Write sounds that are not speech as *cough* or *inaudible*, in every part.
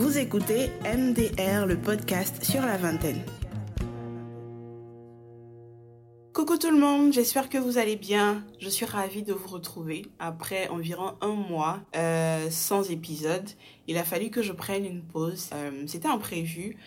Vous écoutez MDR, le podcast sur la vingtaine. Coucou tout le monde, j'espère que vous allez bien. Je suis ravie de vous retrouver après environ un mois euh, sans épisode. Il a fallu que je prenne une pause. Euh, C'était imprévu.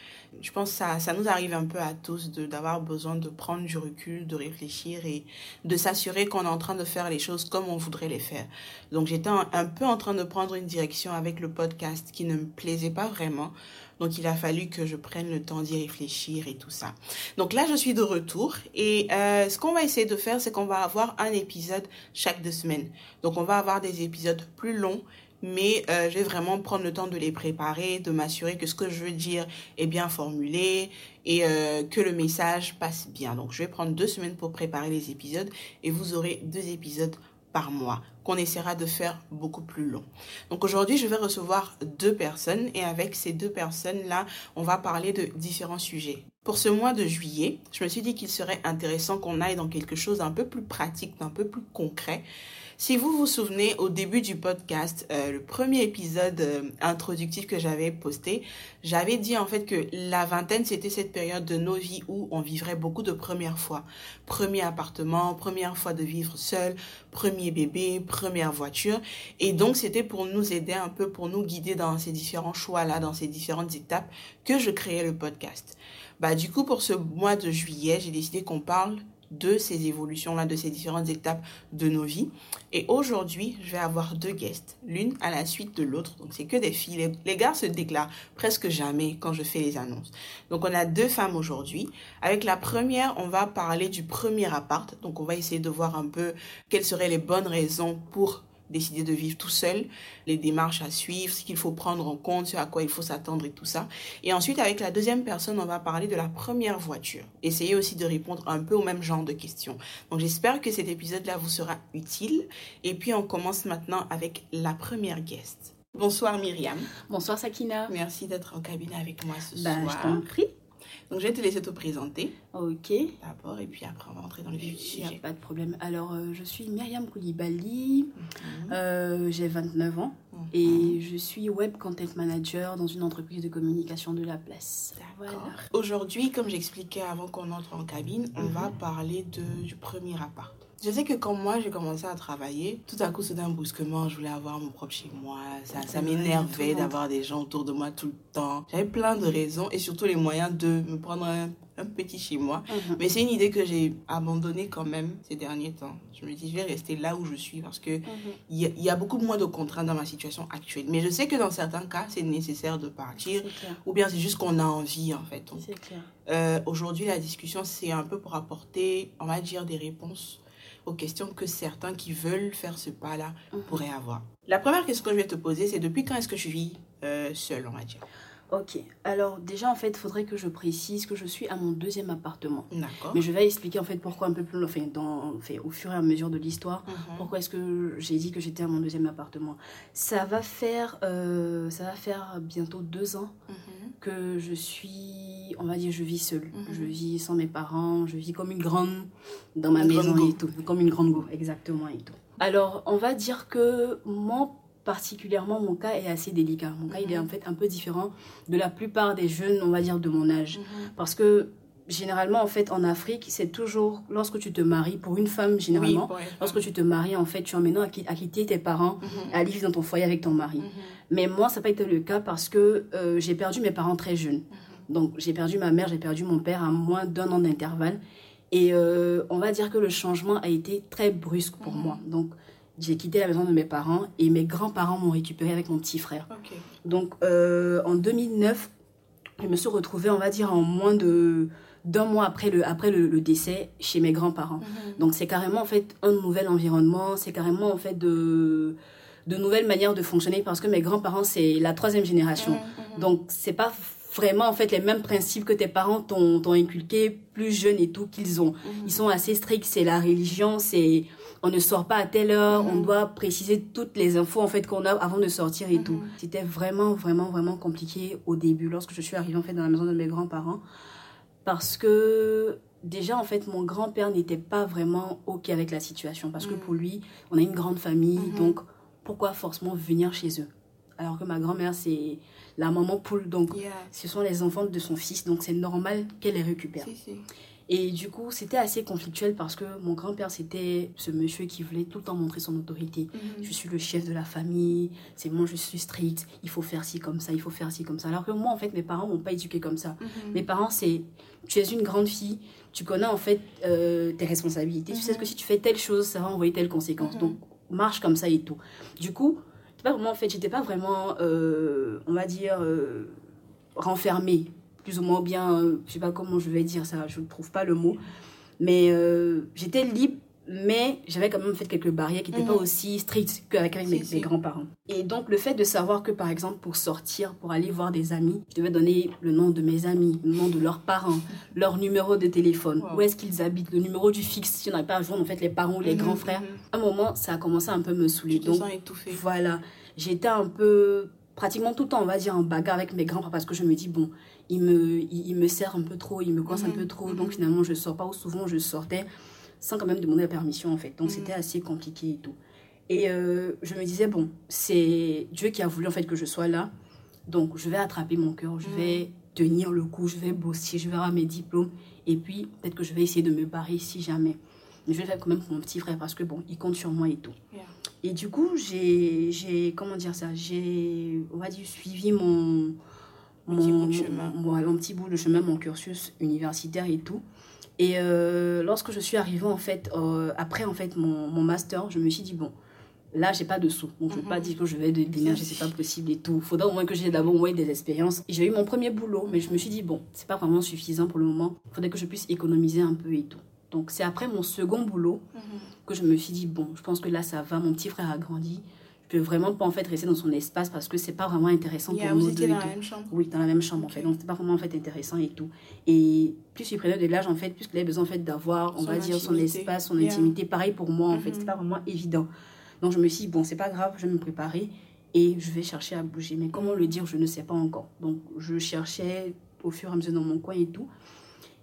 Je pense que ça, ça nous arrive un peu à tous d'avoir besoin de prendre du recul, de réfléchir et de s'assurer qu'on est en train de faire les choses comme on voudrait les faire. Donc j'étais un, un peu en train de prendre une direction avec le podcast qui ne me plaisait pas vraiment. Donc il a fallu que je prenne le temps d'y réfléchir et tout ça. Donc là, je suis de retour et euh, ce qu'on va essayer de faire, c'est qu'on va avoir un épisode chaque deux semaines. Donc on va avoir des épisodes plus longs mais euh, je vais vraiment prendre le temps de les préparer, de m'assurer que ce que je veux dire est bien formulé et euh, que le message passe bien. Donc je vais prendre deux semaines pour préparer les épisodes et vous aurez deux épisodes par mois qu'on essaiera de faire beaucoup plus long. Donc aujourd'hui, je vais recevoir deux personnes et avec ces deux personnes-là, on va parler de différents sujets. Pour ce mois de juillet, je me suis dit qu'il serait intéressant qu'on aille dans quelque chose d'un peu plus pratique, d'un peu plus concret. Si vous vous souvenez, au début du podcast, euh, le premier épisode euh, introductif que j'avais posté, j'avais dit en fait que la vingtaine, c'était cette période de nos vies où on vivrait beaucoup de premières fois. Premier appartement, première fois de vivre seul, premier bébé, première voiture. Et donc, c'était pour nous aider un peu, pour nous guider dans ces différents choix-là, dans ces différentes étapes, que je créais le podcast. Bah, du coup, pour ce mois de juillet, j'ai décidé qu'on parle de ces évolutions-là, de ces différentes étapes de nos vies. Et aujourd'hui, je vais avoir deux guests, l'une à la suite de l'autre. Donc, c'est que des filles. Les, les, gars se déclarent presque jamais quand je fais les annonces. Donc, on a deux femmes aujourd'hui. Avec la première, on va parler du premier appart. Donc, on va essayer de voir un peu quelles seraient les bonnes raisons pour décider de vivre tout seul, les démarches à suivre, ce qu'il faut prendre en compte, ce à quoi il faut s'attendre et tout ça. Et ensuite, avec la deuxième personne, on va parler de la première voiture. Essayez aussi de répondre un peu au même genre de questions. Donc j'espère que cet épisode-là vous sera utile. Et puis on commence maintenant avec la première guest. Bonsoir Myriam. Bonsoir Sakina. Merci d'être en cabinet avec moi ce bah, soir. Je t'en prie. Donc, je vais te laisser te présenter. Ok. D'abord, et puis après, on va entrer dans le vif du sujet. Il n'y a pas de problème. Alors, euh, je suis Myriam Koulibaly, mm -hmm. euh, j'ai 29 ans mm -hmm. et je suis web content manager dans une entreprise de communication de la place. Voilà. Aujourd'hui, comme j'expliquais avant qu'on entre en cabine, on mm -hmm. va parler de, du premier appart. Je sais que quand moi j'ai commencé à travailler, tout à coup, soudain brusquement, je voulais avoir mon propre chez moi. Ça, ça m'énervait d'avoir des gens autour de moi tout le temps. J'avais plein de raisons et surtout les moyens de me prendre un, un petit chez moi. Mm -hmm. Mais c'est une idée que j'ai abandonnée quand même ces derniers temps. Je me dis, je vais rester là où je suis parce que il mm -hmm. y, a, y, a beaucoup moins de contraintes dans ma situation actuelle. Mais je sais que dans certains cas, c'est nécessaire de partir. Ou bien c'est juste qu'on a envie, en fait. Euh, Aujourd'hui, la discussion, c'est un peu pour apporter, on va dire, des réponses aux questions que certains qui veulent faire ce pas-là -hmm. pourraient avoir. La première question que je vais te poser, c'est depuis quand est-ce que je vis euh, seule, on va dire? Ok, alors déjà en fait, il faudrait que je précise que je suis à mon deuxième appartement. D'accord. Mais je vais expliquer en fait pourquoi un peu plus, enfin, dans, enfin au fur et à mesure de l'histoire, -hmm. pourquoi est-ce que j'ai dit que j'étais à mon deuxième appartement. Ça va faire, euh, ça va faire bientôt deux ans -hmm. que je suis, on va dire, je vis seule. Mm -hmm. Je vis sans mes parents, je vis comme une grande dans ma une maison et tout, comme une grande go, exactement et tout. Alors, on va dire que moi particulièrement mon cas est assez délicat. Mon cas, mm -hmm. il est en fait un peu différent de la plupart des jeunes, on va dire, de mon âge. Mm -hmm. Parce que généralement, en fait, en Afrique, c'est toujours lorsque tu te maries, pour une femme, généralement, oui, lorsque tu te maries, en fait, tu es maintenant à, à quitter tes parents, mm -hmm. à vivre dans ton foyer avec ton mari. Mais moi, ça n'a pas été le cas parce que euh, j'ai perdu mes parents très jeunes. Donc, j'ai perdu ma mère, j'ai perdu mon père à moins d'un an d'intervalle. Et euh, on va dire que le changement a été très brusque pour moi. Donc, j'ai quitté la maison de mes parents et mes grands-parents m'ont récupéré avec mon petit frère. Okay. Donc euh, en 2009, je me suis retrouvée, on va dire, en moins de d'un mois après le, après le, le décès chez mes grands-parents. -hmm. Donc c'est carrément en fait un nouvel environnement, c'est carrément en fait de, de nouvelles manières de fonctionner parce que mes grands-parents c'est la troisième génération. Mm -hmm. Donc c'est pas vraiment en fait les mêmes principes que tes parents t'ont inculqué plus jeunes et tout qu'ils ont. -hmm. Ils sont assez stricts, c'est la religion, c'est on ne sort pas à telle heure, on doit préciser toutes les infos en fait qu'on a avant de sortir et -hmm. tout. C'était vraiment vraiment vraiment compliqué au début lorsque je suis arrivée en fait dans la maison de mes grands-parents parce que déjà en fait mon grand-père n'était pas vraiment OK avec la situation parce que pour lui, on a une grande famille donc pourquoi forcément venir chez eux? Alors que ma grand-mère, c'est la maman poule. Donc, Yeah. ce sont les enfants de son fils. Donc, c'est normal qu'elle les récupère. Si, si. Et du coup, c'était assez conflictuel parce que mon grand-père, c'était ce monsieur qui voulait tout le temps montrer son autorité. Mhm. Je suis le chef de la famille, c'est moi, je suis strict, il faut faire ci comme ça, il faut faire ci comme ça. Alors que moi, en fait, mes parents m'ont pas éduqué comme ça. Mhm. Mes parents, c'est tu es une grande fille, tu connais en fait euh, tes responsabilités, tu sais Mhm. que si tu fais telle chose, ça va envoyer telle conséquence. Donc, marche comme ça et tout. Du coup, en fait, j'étais pas vraiment, euh, on va dire, euh, renfermée, plus ou moins bien, euh, je sais pas comment je vais dire ça, je ne trouve pas le mot, mais j'étais libre. Mais j'avais quand même fait quelques barrières qui n'étaient Mhm. pas aussi strictes qu'avec avec mes, Si, si. mes grands-parents. Et donc, le fait de savoir que, par exemple, pour sortir, pour aller voir des amis, je devais donner le nom de mes amis, le nom de leurs parents, *laughs* leur numéro de téléphone, Wow. où est-ce qu'ils habitent, le numéro du fixe, si on n'avait pas à joindre en fait les parents ou les Mhm, grands frères. mhm. À un moment, ça a commencé à un peu me saouler. Donc, voilà, j'étais un peu, pratiquement tout le temps, on va dire, en bagarre avec mes grands-parents parce que je me dis, bon, il me, il, il me un peu trop, il me coince un Mhm, peu trop, mhm. donc finalement, je sors pas, ou souvent, je sortais sans quand même demander la permission, en fait. Donc, Mhm. c'était assez compliqué et tout. Et euh, je me disais, bon, c'est Dieu qui a voulu, en fait, que je sois là. Donc, je vais attraper mon cœur, je Mhm. vais tenir le coup, je vais bosser, je vais avoir mes diplômes. Et puis, peut-être que je vais essayer de me barrer si jamais. Mais je vais le faire quand même pour mon petit frère parce que, bon, il compte sur moi et tout. Yeah. Et du coup, j'ai, comment dire ça, j'ai, on va dire, suivi mon, petit mon, bout de chemin. mon- mon petit bout de chemin, mon cursus universitaire et tout. Et euh, lorsque je suis arrivée, en fait, euh, après, en fait, mon, mon master, je me suis dit, bon, là, j'ai pas de sous. Donc, je ne pas Mhm. dire que je vais déménager, c'est pas possible et tout. Faudra au moins que j'ai d'abord moins des expériences. J'ai eu mon premier boulot, mais je me suis dit, bon, c'est pas vraiment suffisant pour le moment. Il faudrait que je puisse économiser un peu et tout. Donc, c'est après mon second boulot Mhm. que je me suis dit bon je pense que là ça va mon petit frère a grandi je peux vraiment pas en fait rester dans son espace parce que c'est pas vraiment intéressant Yeah, pour nous deux dans la même chambre. oui dans la même chambre en fait. Donc c'était pas vraiment en fait intéressant et tout. Et plus il prenait de l'âge en fait plus il avait besoin en fait d'avoir on Son va dire son espace son Yeah. intimité. Pareil pour moi en fait. Mhm. c'était pas vraiment évident. Donc je me suis dit bon c'est pas grave je vais me préparer et je vais chercher à bouger. Mais comment le dire je ne sais pas encore. Donc je cherchais au fur et à mesure dans mon coin et tout.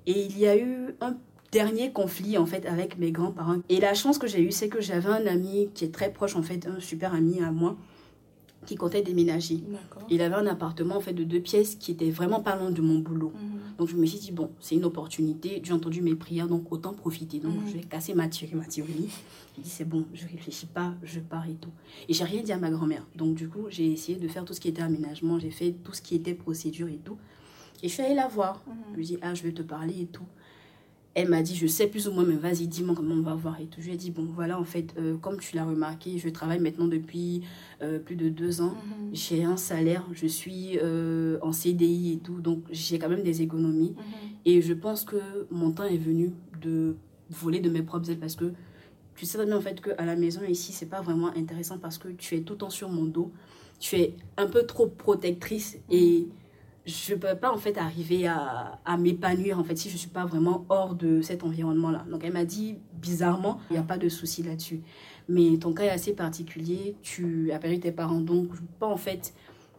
Et il y a eu un dernier conflit en fait avec mes grands-parents. Et la chance que j'ai eue, c'est que j'avais un ami qui est très proche en fait, un super ami à moi, qui comptait déménager. Il avait un appartement en fait de deux pièces qui était vraiment pas loin de mon boulot. Mhm. Donc je me suis dit bon, c'est une opportunité. J'ai entendu mes prières, donc autant profiter. Donc Mhm. je vais casser ma thyroïde. Ma. J'ai dit c'est bon, je réfléchis pas, je pars et tout. Et j'ai rien dit à ma grand-mère. Donc du coup j'ai essayé de faire tout ce qui était aménagement, j'ai fait tout ce qui était procédure et tout. Et je suis allée la voir. Mhm. Je lui ai dit, ah, je vais te parler et tout. Elle m'a dit, je sais plus ou moins, mais vas-y, dis-moi comment on va voir et tout. Je lui ai dit, bon, voilà, en fait, euh, comme tu l'as remarqué, je travaille maintenant depuis euh, plus de deux ans. Mhm. J'ai un salaire, je suis euh, en CDI et tout, donc j'ai quand même des économies. Mhm. Et je pense que mon temps est venu de voler de mes propres ailes parce que tu sais très bien en fait qu'à la maison ici, c'est pas vraiment intéressant parce que tu es tout le temps sur mon dos. Tu es un peu trop protectrice et je peux pas en fait arriver à, à m'épanouir en fait si je suis pas vraiment hors de cet environnement là. Donc elle m'a dit bizarrement, il n'y a pas de souci là-dessus. Mais ton cas est assez particulier, tu as perdu tes parents donc je peux pas en fait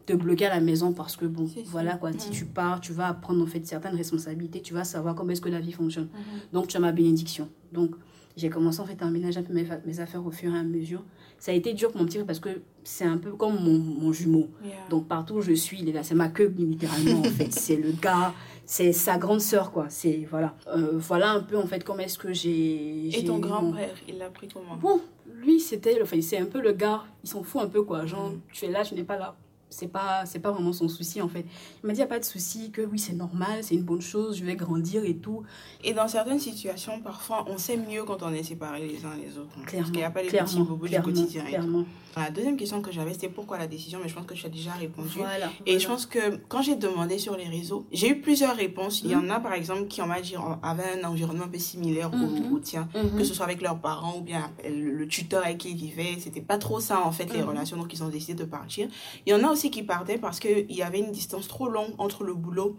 te bloquer à la maison parce que bon voilà quoi, si tu pars, tu vas apprendre en fait certaines responsabilités, tu vas savoir comment est-ce que la vie fonctionne. Mhm. Donc, tu as ma bénédiction. Donc, j'ai commencé en fait à emménager un peu mes, mes affaires au fur et à mesure. Ça a été dur pour mon petit frère parce que c'est un peu comme mon, mon jumeau. Yeah. Donc, partout où je suis, il est là. C'est ma queue, littéralement, en fait. C'est le gars, c'est sa grande sœur, quoi. C'est, voilà. Euh, voilà un peu, en fait, comment est-ce que j'ai... Et ton mon- grand-père, il l'a pris comment? Bon, lui, c'était, enfin, c'est un peu le gars, il s'en fout un peu, quoi. Genre, Mhm. tu es là, tu n'es pas là. C'est pas, c'est pas vraiment son souci, en fait. Il m'a dit, il n'y a pas de souci, que oui, c'est normal, c'est une bonne chose, je vais grandir et tout. Et dans certaines situations, parfois, on sait mieux quand on est séparés les uns les autres. Parce Clairement, qu'il n'y a pas les clairement, petits bobos du clairement, quotidien. et tout. La deuxième question que j'avais, c'était pourquoi la décision, mais je pense que tu as déjà répondu. Voilà. Et voilà. je pense que quand j'ai demandé sur les réseaux, j'ai eu plusieurs réponses. Il y en a, par exemple, qui, on va dire, avaient un environnement un peu similaire au- Mhm. au, tien. Mhm. Que ce soit avec leurs parents ou bien le, le tuteur avec qui ils vivaient. C'était pas trop ça, en fait, les Mhm. relations. Donc, ils ont décidé de partir. Il y en a aussi qui partaient parce qu'il y avait une distance trop longue entre le boulot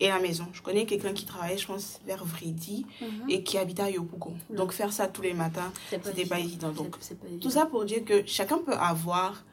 et la maison. Je connais quelqu'un qui travaillait, je pense, vers Vridi Mhm. et qui habitait à Yopougon. Donc, faire ça tous les matins, c'était pas évident. Donc, pas tout ça pour dire que chacun peut avoir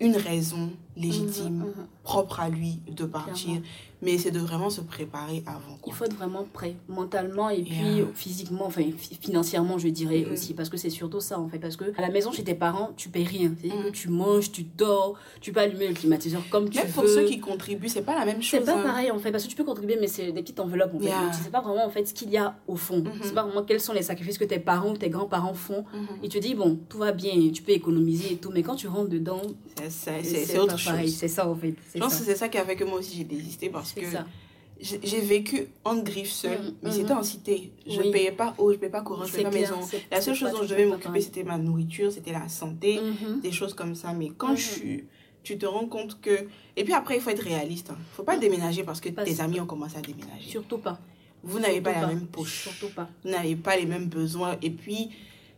une raison légitime Mhm, mhm. propre à lui de partir. Clairement. Mais c'est de vraiment se préparer avant. Il faut être vraiment prêt, mentalement et puis physiquement, enfin financièrement, je dirais mm-hmm. aussi, parce que c'est surtout ça en fait. Parce que à la maison chez tes parents, tu payes rien. C'est-à-dire que mm. tu manges, tu dors, tu peux allumer le climatiseur comme tu Même pour ceux qui contribuent, c'est pas la même chose. C'est pas hein. pareil en fait, parce que tu peux contribuer, mais c'est des petites enveloppes en fait. tu sais pas vraiment en fait ce qu'il y a au fond. Mm-hmm. Tu sais pas vraiment quels sont les sacrifices que tes parents ou tes grands-parents font. Mm-hmm. Et tu te dis, bon, tout va bien, tu peux économiser et tout, mais quand tu rentres dedans, c'est autre chose. C'est ça en fait. Je pense que c'est ça qui a fait que moi aussi j'ai désisté parce que j'ai vécu en griffe seule, mm, mais c'était mm. en cité. Je ne payais pas eau, je ne payais pas courant, je payais pas maison. La seule chose dont je devais m'occuper, c'était ma nourriture, c'était la santé, mm-hmm. des choses comme ça. Mais quand mm-hmm. tu te rends compte que... Et puis après, il faut être réaliste. Il hein. ne faut pas déménager parce que tes amis ont commencé à déménager. Surtout pas. Vous n'avez pas, la même poche. Surtout pas. Vous n'avez pas les mêmes besoins. Et puis,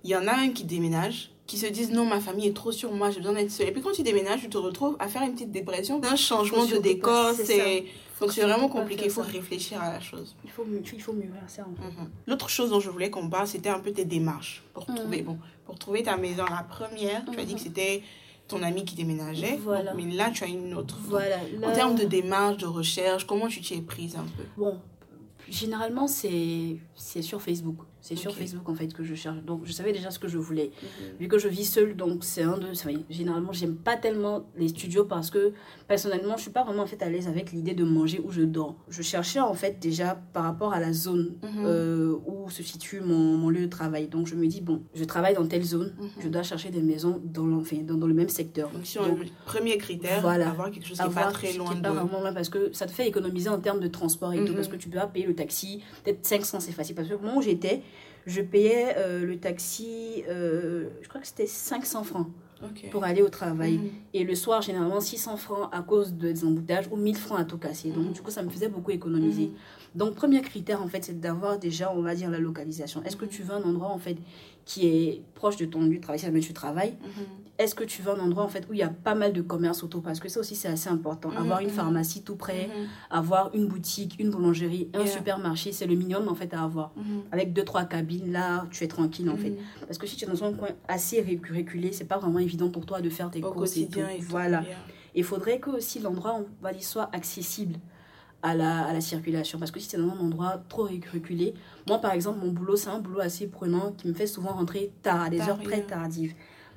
il y en a un qui déménage, qui se disent non, ma famille est trop sur moi, j'ai besoin d'être seule. Et puis quand tu déménages, tu te retrouves à faire une petite dépression un changement de décor. C'est donc c'est vraiment compliqué, il faut réfléchir à la chose. Il faut, il faut mieux ça. En fait. L'autre chose dont je voulais qu'on parle, c'était un peu tes démarches pour mhm. trouver bon, pour trouver ta maison. La première, tu as dit que mhm. c'était ton ami qui déménageait. Voilà. mais là, tu as une autre. Voilà. En termes de démarche, de recherche, comment tu t'y es prise un peu? Bon, généralement, c'est sur Facebook. C'est sur Facebook en fait que je cherche. Donc je savais déjà ce que je voulais. Mhm. Vu que je vis seule, donc c'est un de. Généralement, j'aime pas tellement les studios parce que personnellement, je suis pas vraiment en fait à l'aise avec l'idée de manger où je dors. Je cherchais en fait déjà par rapport à la zone mhm. euh, où se situe mon, mon, lieu de travail. Donc je me dis, bon, je travaille dans telle zone, mhm. je dois chercher des maisons dans, enfin, dans, dans le même secteur. Donc, sur le premier critère, voilà, avoir quelque chose qui n'est pas très loin. Qui pas vraiment loin parce que ça te fait économiser en termes de transport et tout. Parce que tu peux pas payer le taxi, peut-être 500 c'est facile. Parce que au moment où j'étais, je payais euh, le taxi, euh, je crois que c'était 500 francs pour aller au travail. Mhm. Et le soir, généralement, 600 francs à cause des emboutages ou 1000 francs à tout casser. Donc, mhm. du coup, ça me faisait beaucoup économiser. Mhm. Donc, premier critère, en fait, c'est d'avoir déjà, on va dire, la localisation. Est-ce que tu veux un endroit, en fait, qui est proche de ton lieu de travail, si jamais tu travailles Est-ce que tu veux un endroit, en fait, où il y a pas mal de commerce autour Parce que ça aussi, c'est assez important. Avoir une pharmacie tout près, avoir une boutique, une boulangerie, un supermarché, c'est le minimum, en fait, à avoir. Avec deux, trois cabines, là, tu es tranquille, en fait. Parce que si tu es dans un coin assez reculé, c'est pas vraiment évident pour toi de faire tes courses et tout. voilà. Il faudrait que aussi l'endroit, on va dire, soit accessible à la, à la circulation. Parce que si c'est dans un endroit trop reculé, moi par exemple, mon boulot, c'est un boulot assez prenant qui me fait souvent rentrer tard, à des heures très tardives.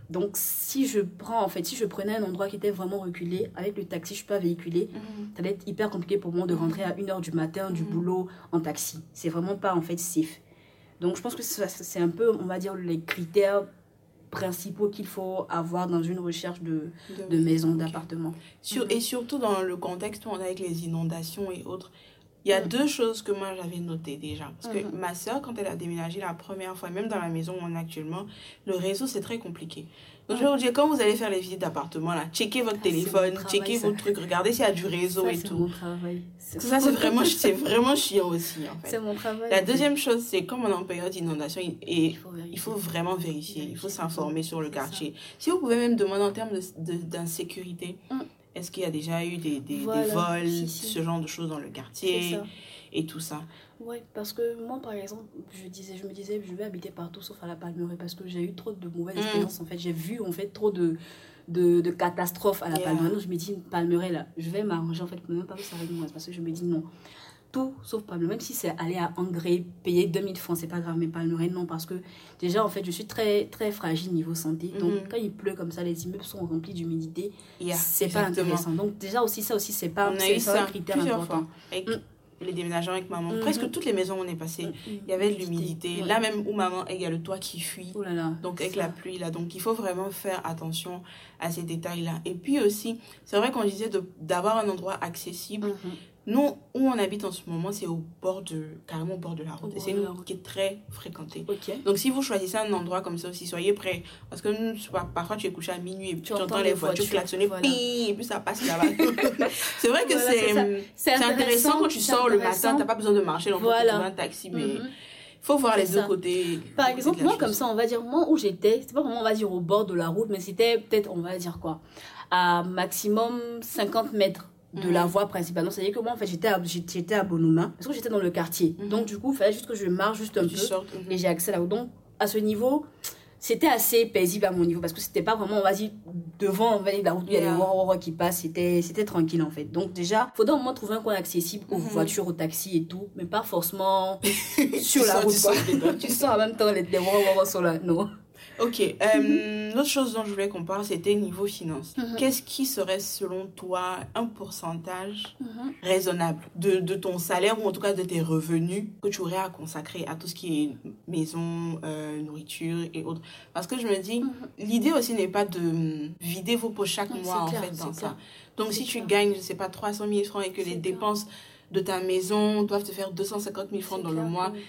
Donc si je prends, en fait, si je prenais un endroit qui était vraiment reculé, avec le taxi, je suis pas véhiculé, mhm. ça va être hyper compliqué pour moi de rentrer à 1h du matin du mhm. boulot en taxi. C'est vraiment pas en fait safe. Donc je pense que c'est un peu, on va dire, les critères principaux qu'il faut avoir dans une recherche de, de, maison, d'appartement. Sur, et surtout dans le contexte où on a avec les inondations et autres, il y a mm. deux choses que moi j'avais notées déjà. Parce que mm-hmm. ma soeur, quand elle a déménagé la première fois, même dans la maison où on est actuellement, le réseau c'est très compliqué. Donc, je vais vous dire, quand vous allez faire les visites d'appartement, là, checkez votre ah, téléphone, checkez vos trucs, regardez s'il y a du réseau et tout. Ça, c'est vraiment, c'est vraiment chiant aussi, en fait. C'est mon travail. La deuxième chose, c'est comme on est en période d'inondation, et il faut, vraiment vérifier, il faut s'informer sur le quartier. Si vous pouvez même demander en termes d'insécurité, de, mm. Est-ce qu'il y a déjà eu des, des, vols, ce genre de choses dans le quartier et tout ça? Oui, parce que moi, par exemple, je, disais, je me disais, je vais habiter partout sauf à la Palmeraie parce que j'ai eu trop de mauvaises mm. expériences. En fait, j'ai vu en fait trop de, de, de catastrophes à la Palmeraie. Donc, je me dis, Palmeraie, là, je vais m'arranger en fait pour même pas que ça arrive moi. Parce que je me dis, non, tout sauf Palmeraie. Même si c'est aller à Angers, payer 2000 francs, c'est pas grave, mais Palmeraie, non, parce que déjà, en fait, je suis très, très fragile niveau santé. Donc, mm. quand il pleut comme ça, les immeubles sont remplis d'humidité. c'est pas intéressant. Donc, déjà, aussi, ça aussi, c'est pas, c'est un critère important. Fois les déménagements avec maman. Mhm. Presque toutes les maisons où on est passé, mhm. il y avait de l'humidité. Là même où maman, il y a le toit qui fuit. Oh là là, donc avec la pluie là. Donc il faut vraiment faire attention à ces détails-là. Et puis aussi, c'est vrai qu'on disait d'avoir un endroit accessible. Mhm. Nous, où on habite en ce moment, c'est au bord de, carrément au bord de la route. c'est une route qui est très fréquentée. Donc, si vous choisissez un endroit comme ça aussi, soyez prêts. Parce que nous, parfois, tu es couché à minuit et tu, entends les voitures, klaxonner, et puis ça passe là-bas. *laughs* c'est vrai que c'est intéressant, quand tu sors le matin, tu n'as pas besoin de marcher dans voilà. un taxi, mais. il mhm. faut voir les deux côtés. Par exemple, moi, comme ça, on va dire, moi où j'étais, c'est pas vraiment, on va dire, au bord de la route, mais c'était peut-être, on va dire quoi, à maximum 50 mètres de la mhm. voie principale. Donc, c'est-à-dire que moi, en fait, j'étais à, j'étais à Bonuma, parce que j'étais dans le quartier. Mhm. Donc, du coup, il fallait juste que je marche juste un peu, et j'ai accès là-haut. Donc, à ce niveau, c'était assez paisible à mon niveau parce que c'était pas vraiment, on va dire, devant, on va dire, la route, il y a des Yeah. qui passent, c'était, c'était tranquille en fait. Donc déjà, faudrait au moins trouver un coin accessible aux Mhm. voitures, aux taxis et tout, mais pas forcément *laughs* sur Tu la route. tu sens *laughs* tu en même temps les, les sont là, non. Ok, euh, l'autre chose dont je voulais qu'on parle, c'était niveau finance. Mhm. Qu'est-ce qui serait selon toi un pourcentage raisonnable de, de ton salaire ou en tout cas de tes revenus que tu aurais à consacrer à tout ce qui est maison, euh, nourriture et autres? Parce que je me dis, l'idée aussi n'est pas de vider vos poches chaque Non, mois en clair, fait dans ça. Donc si tu gagnes, je sais pas, 300 000 francs et que les dépenses de ta maison doivent te faire 250 000 francs dans le mois, oui.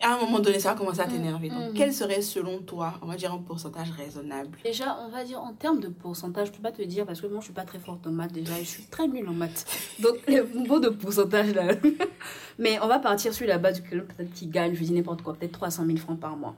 À un moment donné, ça va commencer à Mhm, t'énerver. Donc, mhm. quel serait selon toi, on va dire, un pourcentage raisonnable? Déjà, on va dire en termes de pourcentage, je peux pas te dire parce que moi je suis pas très forte en maths déjà et je suis très nulle en maths. *laughs* Donc, le mot de pourcentage là. *laughs* Mais on va partir sur la base du quelqu'un peut-être qui gagne, je dis n'importe quoi, peut-être 300 000 francs par mois.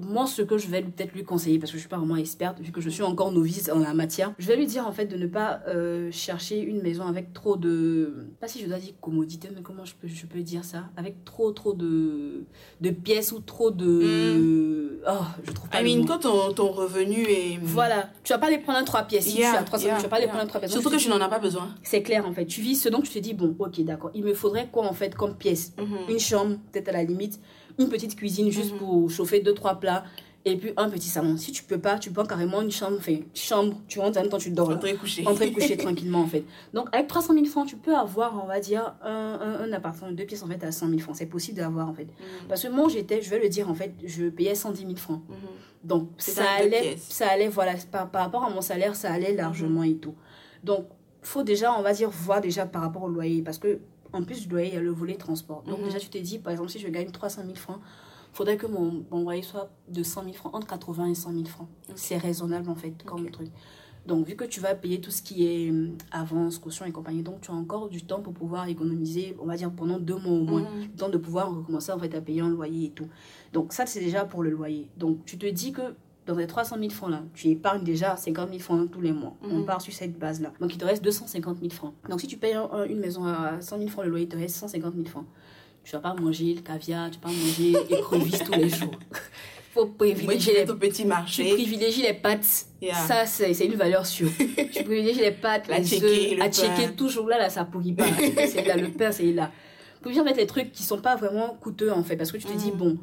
Moi, ce que je vais peut-être lui conseiller, parce que je suis pas vraiment experte, vu que je suis encore novice en la matière, je vais lui dire en fait de ne pas euh, chercher une maison avec trop de. Pas si je dois dire commodité, mais comment je peux, je peux dire ça Avec trop, trop de, de pièces ou trop de. Oh, je trouve pas. I mean, quand ton, ton revenu est. Voilà, tu vas pas les prendre en trois pièces. Si Yeah, tu as 300 yeah, tu vas pas les yeah. prendre en trois pièces. Surtout Donc, que tu n'en as pas besoin. C'est clair en fait. Tu vis ce dont tu te dis, bon, ok, d'accord. Il me faudrait quoi en fait comme pièce? Mhm. Une chambre, peut-être à la limite. Une petite cuisine juste Mhm. pour chauffer deux, trois plats. Et puis un petit salon. Si tu peux pas, tu prends carrément une chambre. Chambre, tu rentres en même temps, tu dors là. Entrer coucher. Entrer coucher *laughs* tranquillement en fait. Donc avec 300 000 francs, tu peux avoir, on va dire, un, un, un appartement de deux pièces en fait à 100 000 francs. C'est possible d'avoir en fait. Mhm. Parce que moi j'étais, je vais le dire en fait, je payais 110 000 francs. Mhm. Donc ça allait, ça allait, voilà, par, par rapport à mon salaire, ça allait largement et tout. Donc faut déjà, on va dire, voir déjà par rapport au loyer. Parce que en plus du loyer, il y a le volet transport. Donc Mhm. déjà, tu te dis, par exemple, si je gagne 300 000 francs, faudrait que mon, mon loyer soit de 100 000 francs, entre 80 et 100 000 francs. C'est raisonnable en fait, comme truc. Donc, vu que tu vas payer tout ce qui est hum, avance, caution et compagnie, donc tu as encore du temps pour pouvoir économiser, on va dire pendant deux mois au moins, Mhm. le temps de pouvoir recommencer en fait à payer un loyer et tout. Donc, ça, c'est déjà pour le loyer. Donc, tu te dis que dans les 300 000 francs là, tu épargnes déjà 50 000 francs tous les mois. On Mhm. part sur cette base là. Donc, il te reste 250 000 francs. Donc, si tu payes un- un- une maison à 100 000 francs, le loyer il te reste 150 000 francs. Tu vas pas manger le caviar, tu vas pas manger écrevisses *laughs* tous les jours. *laughs* Faut tu privilégier les ton petit tu marché. privilégies les pâtes. Yeah. Ça, c'est une valeur sûre. *laughs* tu privilégies les pâtes, La les œufs. À checker pain. toujours là, là, ça pourrit pas. c'est là, le pain, c'est là. Bien mettre les trucs qui sont pas vraiment coûteux, en fait. Parce que tu te dis, Mhm. bon,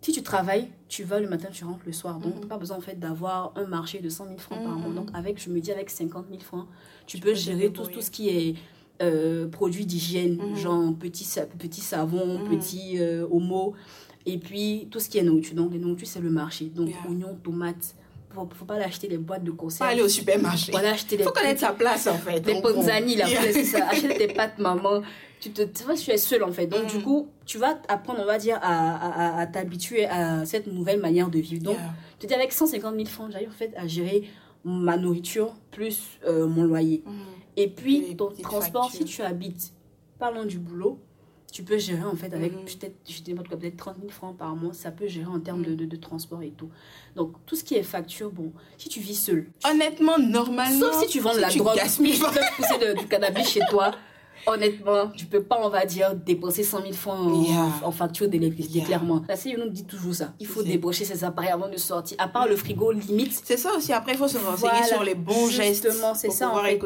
si tu travailles, tu vas le matin, tu rentres le soir. Donc, Mhm. t'as pas besoin, en fait, d'avoir un marché de 100 000 francs par mois. Mhm. Donc, avec, je me dis, avec 50 000 francs, tu, Tu peux peux gérer tout, tout ce qui est euh, produits d'hygiène, Mhm. genre petit, sa- petit savon, Mhm. petit euh, homo. Et puis, tout ce qui est nourriture. Donc, les nourritures, c'est le marché. Donc, Yeah. oignons, tomates. Faut, faut pas l'acheter les boîtes de Faut conserve. aller au supermarché. Voilà, acheter les Faut connaître sa place, en fait. gros. ponzani, là, Yeah. c'est ça. Acheter tes pâtes, maman. Tu te, tu vois, tu es seul, en fait. Donc, du coup, tu vas apprendre, on va dire, à, à, à- à t'habituer à cette nouvelle manière de vivre. Donc, Yeah. tu dis, avec 150 000 francs, j'arrive, en fait, à gérer ma nourriture plus euh, mon loyer. Mhm. Et puis, Les ton transport, si tu habites pas loin du boulot, tu peux gérer en fait avec Mhm. peut-être, je dis n'importe quoi, peut-être 30 000 francs par mois, ça peut gérer en termes Mhm. de, de, de transport et tout. Donc, tout ce qui est facture, bon, si tu vis seul, Honnêtement, normalement. sauf si tu vends de la tu drogue, pas. *laughs* peux pousser de- du cannabis chez toi, honnêtement, tu peux pas, on va dire, dépenser 100 000 francs en, Yeah. en facture d'électricité, Yeah. clairement. La CIO nous dit toujours ça. Il faut débrancher ses appareils avant de sortir. À part le frigo, limite, C'est ça aussi. Après, il faut se renseigner Voilà, sur les bons gestes. justement, c'est pour ça, en fait.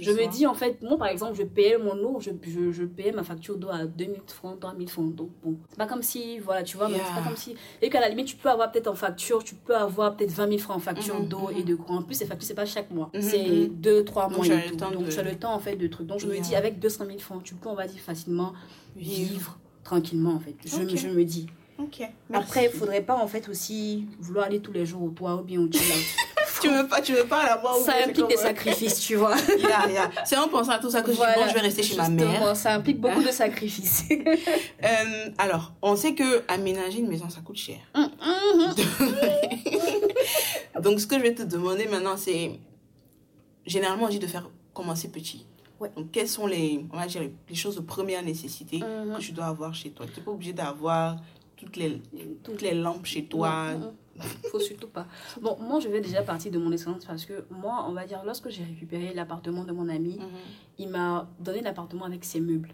Je me dis, en fait, moi, par exemple, je payais mon eau, je, je, je payais ma facture d'eau à 2000 francs, 3000 francs. Donc, bon, c'est pas comme si, voilà, tu vois, mais Yeah. c'est pas comme si. Et qu'à la limite, tu peux avoir peut-être en facture, tu peux avoir peut-être 20 000 francs en facture Mhm, d'eau et mhm. de courant. En plus, ces factures, c'est pas chaque mois. Mhm, c'est mhm. 2, 3 Donc, mois et tout. Donc, tu as le temps, en fait, de trucs. Donc, je me dis, avec 200 000 francs, tu peux, on va dire, facilement Vivre. tranquillement, en fait. Je, Ok. me- je me dis. Ok. Après, il faudrait pas, en fait, aussi vouloir aller tous les jours au toit ou bien au *laughs* chill Tu veux pas, tu veux pas la voir Ça implique des sacrifices, tu vois. *laughs* Yeah, yeah. C'est en pensant à tout ça que je dis, bon, je vais rester chez ma mère. Ça implique beaucoup de sacrifices. *laughs* Euh, alors, on sait que aménager une maison, ça coûte cher. Donc, ce que je vais te demander maintenant, c'est. Généralement, on dit de faire commencer petit. Ouais. Donc, quelles sont les, on va dire, les- choses de première nécessité Mhm. que tu dois avoir chez toi? Tu n'es pas obligé d'avoir toutes les, toutes les lampes chez toi. Non, non. Faut surtout pas. Bon, moi, je vais déjà partir de mon expérience parce que moi, on va dire, lorsque j'ai récupéré l'appartement de mon ami, Mhm. il m'a donné l'appartement avec ses meubles.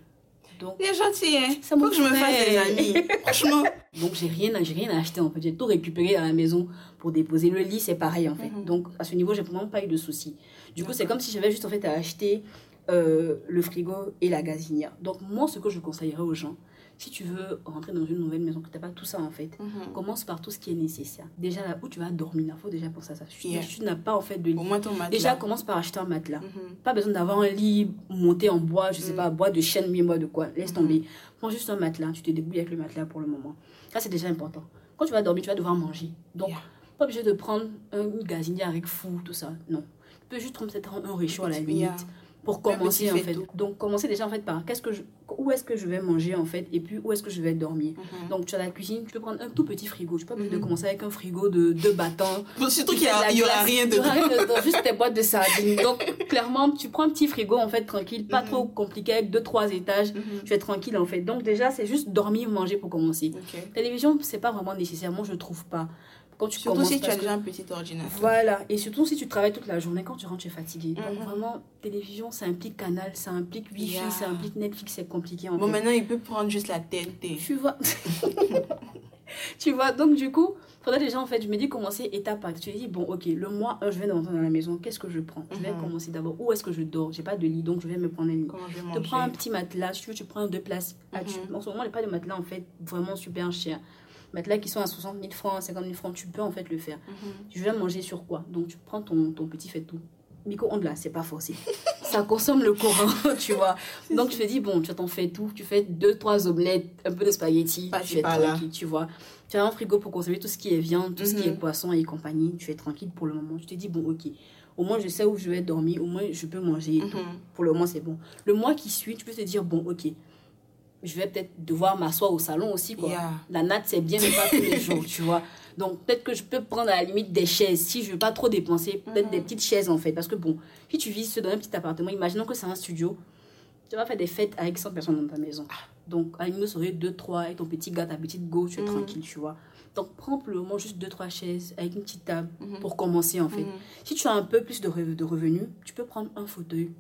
Donc, Il est gentil, hein? C'est Faut que je me fasse des amis. Franchement. *laughs* donc j'ai rien, rien à acheter en fait. J'ai tout récupéré à la maison pour déposer. Le lit, c'est pareil en fait. Mhm. Donc à ce niveau, j'ai vraiment pas eu de soucis. Du coup, c'est comme si j'avais juste en fait à acheter euh, le frigo et la gazinière. Donc moi, ce que je conseillerais aux gens, si tu veux rentrer dans une nouvelle maison, que tu n'as pas tout ça en fait, Mhm. commence par tout ce qui est nécessaire. Déjà là où tu vas dormir, il faut déjà penser à ça. Si tu- Yeah. tu n'as pas en fait de Au lit. moins ton matelas. Déjà, commence par acheter un matelas. Mhm. Pas besoin d'avoir un lit monté en bois, je sais Mm. pas, bois de chêne, mais bois de quoi. Laisse Mhm. tomber. Prends juste un matelas, tu te débrouilles avec le matelas pour le moment. Ça, c'est déjà important. Quand tu vas dormir, tu vas devoir manger. Donc, Yeah. pas obligé de prendre un- une gazinière avec fou, tout ça. Non. Tu peux juste prendre un réchaud à la limite. yeah. Pour commencer, en fait. faitout. Donc, commencer déjà, en fait, par qu'est-ce que je, où est-ce que je vais manger, en fait, et puis où est-ce que je vais dormir. Mhm. Donc, tu as la cuisine, tu peux prendre un tout petit frigo. Tu peux pas obligé de Mhm. commencer avec un frigo de deux battants. *laughs* Bon, Surtout qu'il y, aura rien dedans. *laughs* juste tes boîtes de sardines. Donc, clairement, tu prends un petit frigo, en fait, tranquille, pas Mhm. trop compliqué, avec deux, trois étages. Mhm. Tu es tranquille, en fait. Donc, déjà, c'est juste dormir, manger pour commencer. Ok. Télévision, c'est pas vraiment nécessaire. Moi, je trouve pas. Quand tu Surtout si tu as que- déjà un petit ordinateur. Voilà. Et surtout, si tu travailles toute la journée, quand tu rentres, tu es fatigué. Donc, Mhm. vraiment, télévision, ça implique canal, ça implique Wi-Fi, Yeah. ça implique Netflix, c'est compliqué, en Bon, fait. maintenant, il peut prendre juste la TNT. Tu vois. *laughs* tu vois, donc du coup, faudrait déjà, en fait, je me dis commencer étape par étape. Tu te dis, bon, ok, le mois 1, je vais rentrer dans la maison, qu'est-ce que je prends? Je vais Mhm. commencer d'abord, où est-ce que je dors? J'ai pas de lit, donc je vais me prendre un lit. Je manger prends un petit matelas, si tu veux, tu prends deux places. Ah, tu- Mhm. En ce moment, a pas de matelas, en fait, vraiment super cher. Matelas qui sont à 60 000 francs, 50 000 francs, tu peux en fait le faire. Mhm. Tu manger sur quoi? Donc tu prends ton, ton petit fait-tout. Micro-ondes là, c'est pas forcé. *laughs* Ça consomme le courant, *laughs* tu vois. Donc tu te dis, bon, tu as ton fait-tout, tu fais deux, trois omelettes, un peu de spaghettis, tu es tranquille, tu vois. Tu as un frigo pour consommer tout ce qui est viande, tout ce qui est Mhm. poisson et compagnie, tu es tranquille pour le moment. Tu te dis, bon, ok, au moins je sais où je vais dormir, au moins je peux manger. tout. Mhm. Pour le moment, c'est bon. Le mois qui suit, tu peux te dire, bon, ok, je vais peut-être devoir m'asseoir au salon aussi, quoi. Yeah. La natte, c'est bien, mais pas tous les jours, tu vois. Donc, peut-être que je peux prendre à la limite des chaises. Si je veux pas trop dépenser, peut-être des petites chaises, en fait. Parce que, bon, si tu vis dans un petit appartement, imaginons que c'est un studio, tu vas faire des fêtes avec 100 personnes dans ta maison. Donc, à la limite, ça aurait 2, 3, avec ton petit gars, ta petite go, tu es Mhm. tranquille, tu vois. Donc, prends pour le moment juste 2, 3 chaises avec une petite table Mhm. pour commencer, en fait. Si tu as un peu plus de, re- de revenus, tu peux prendre un fauteuil,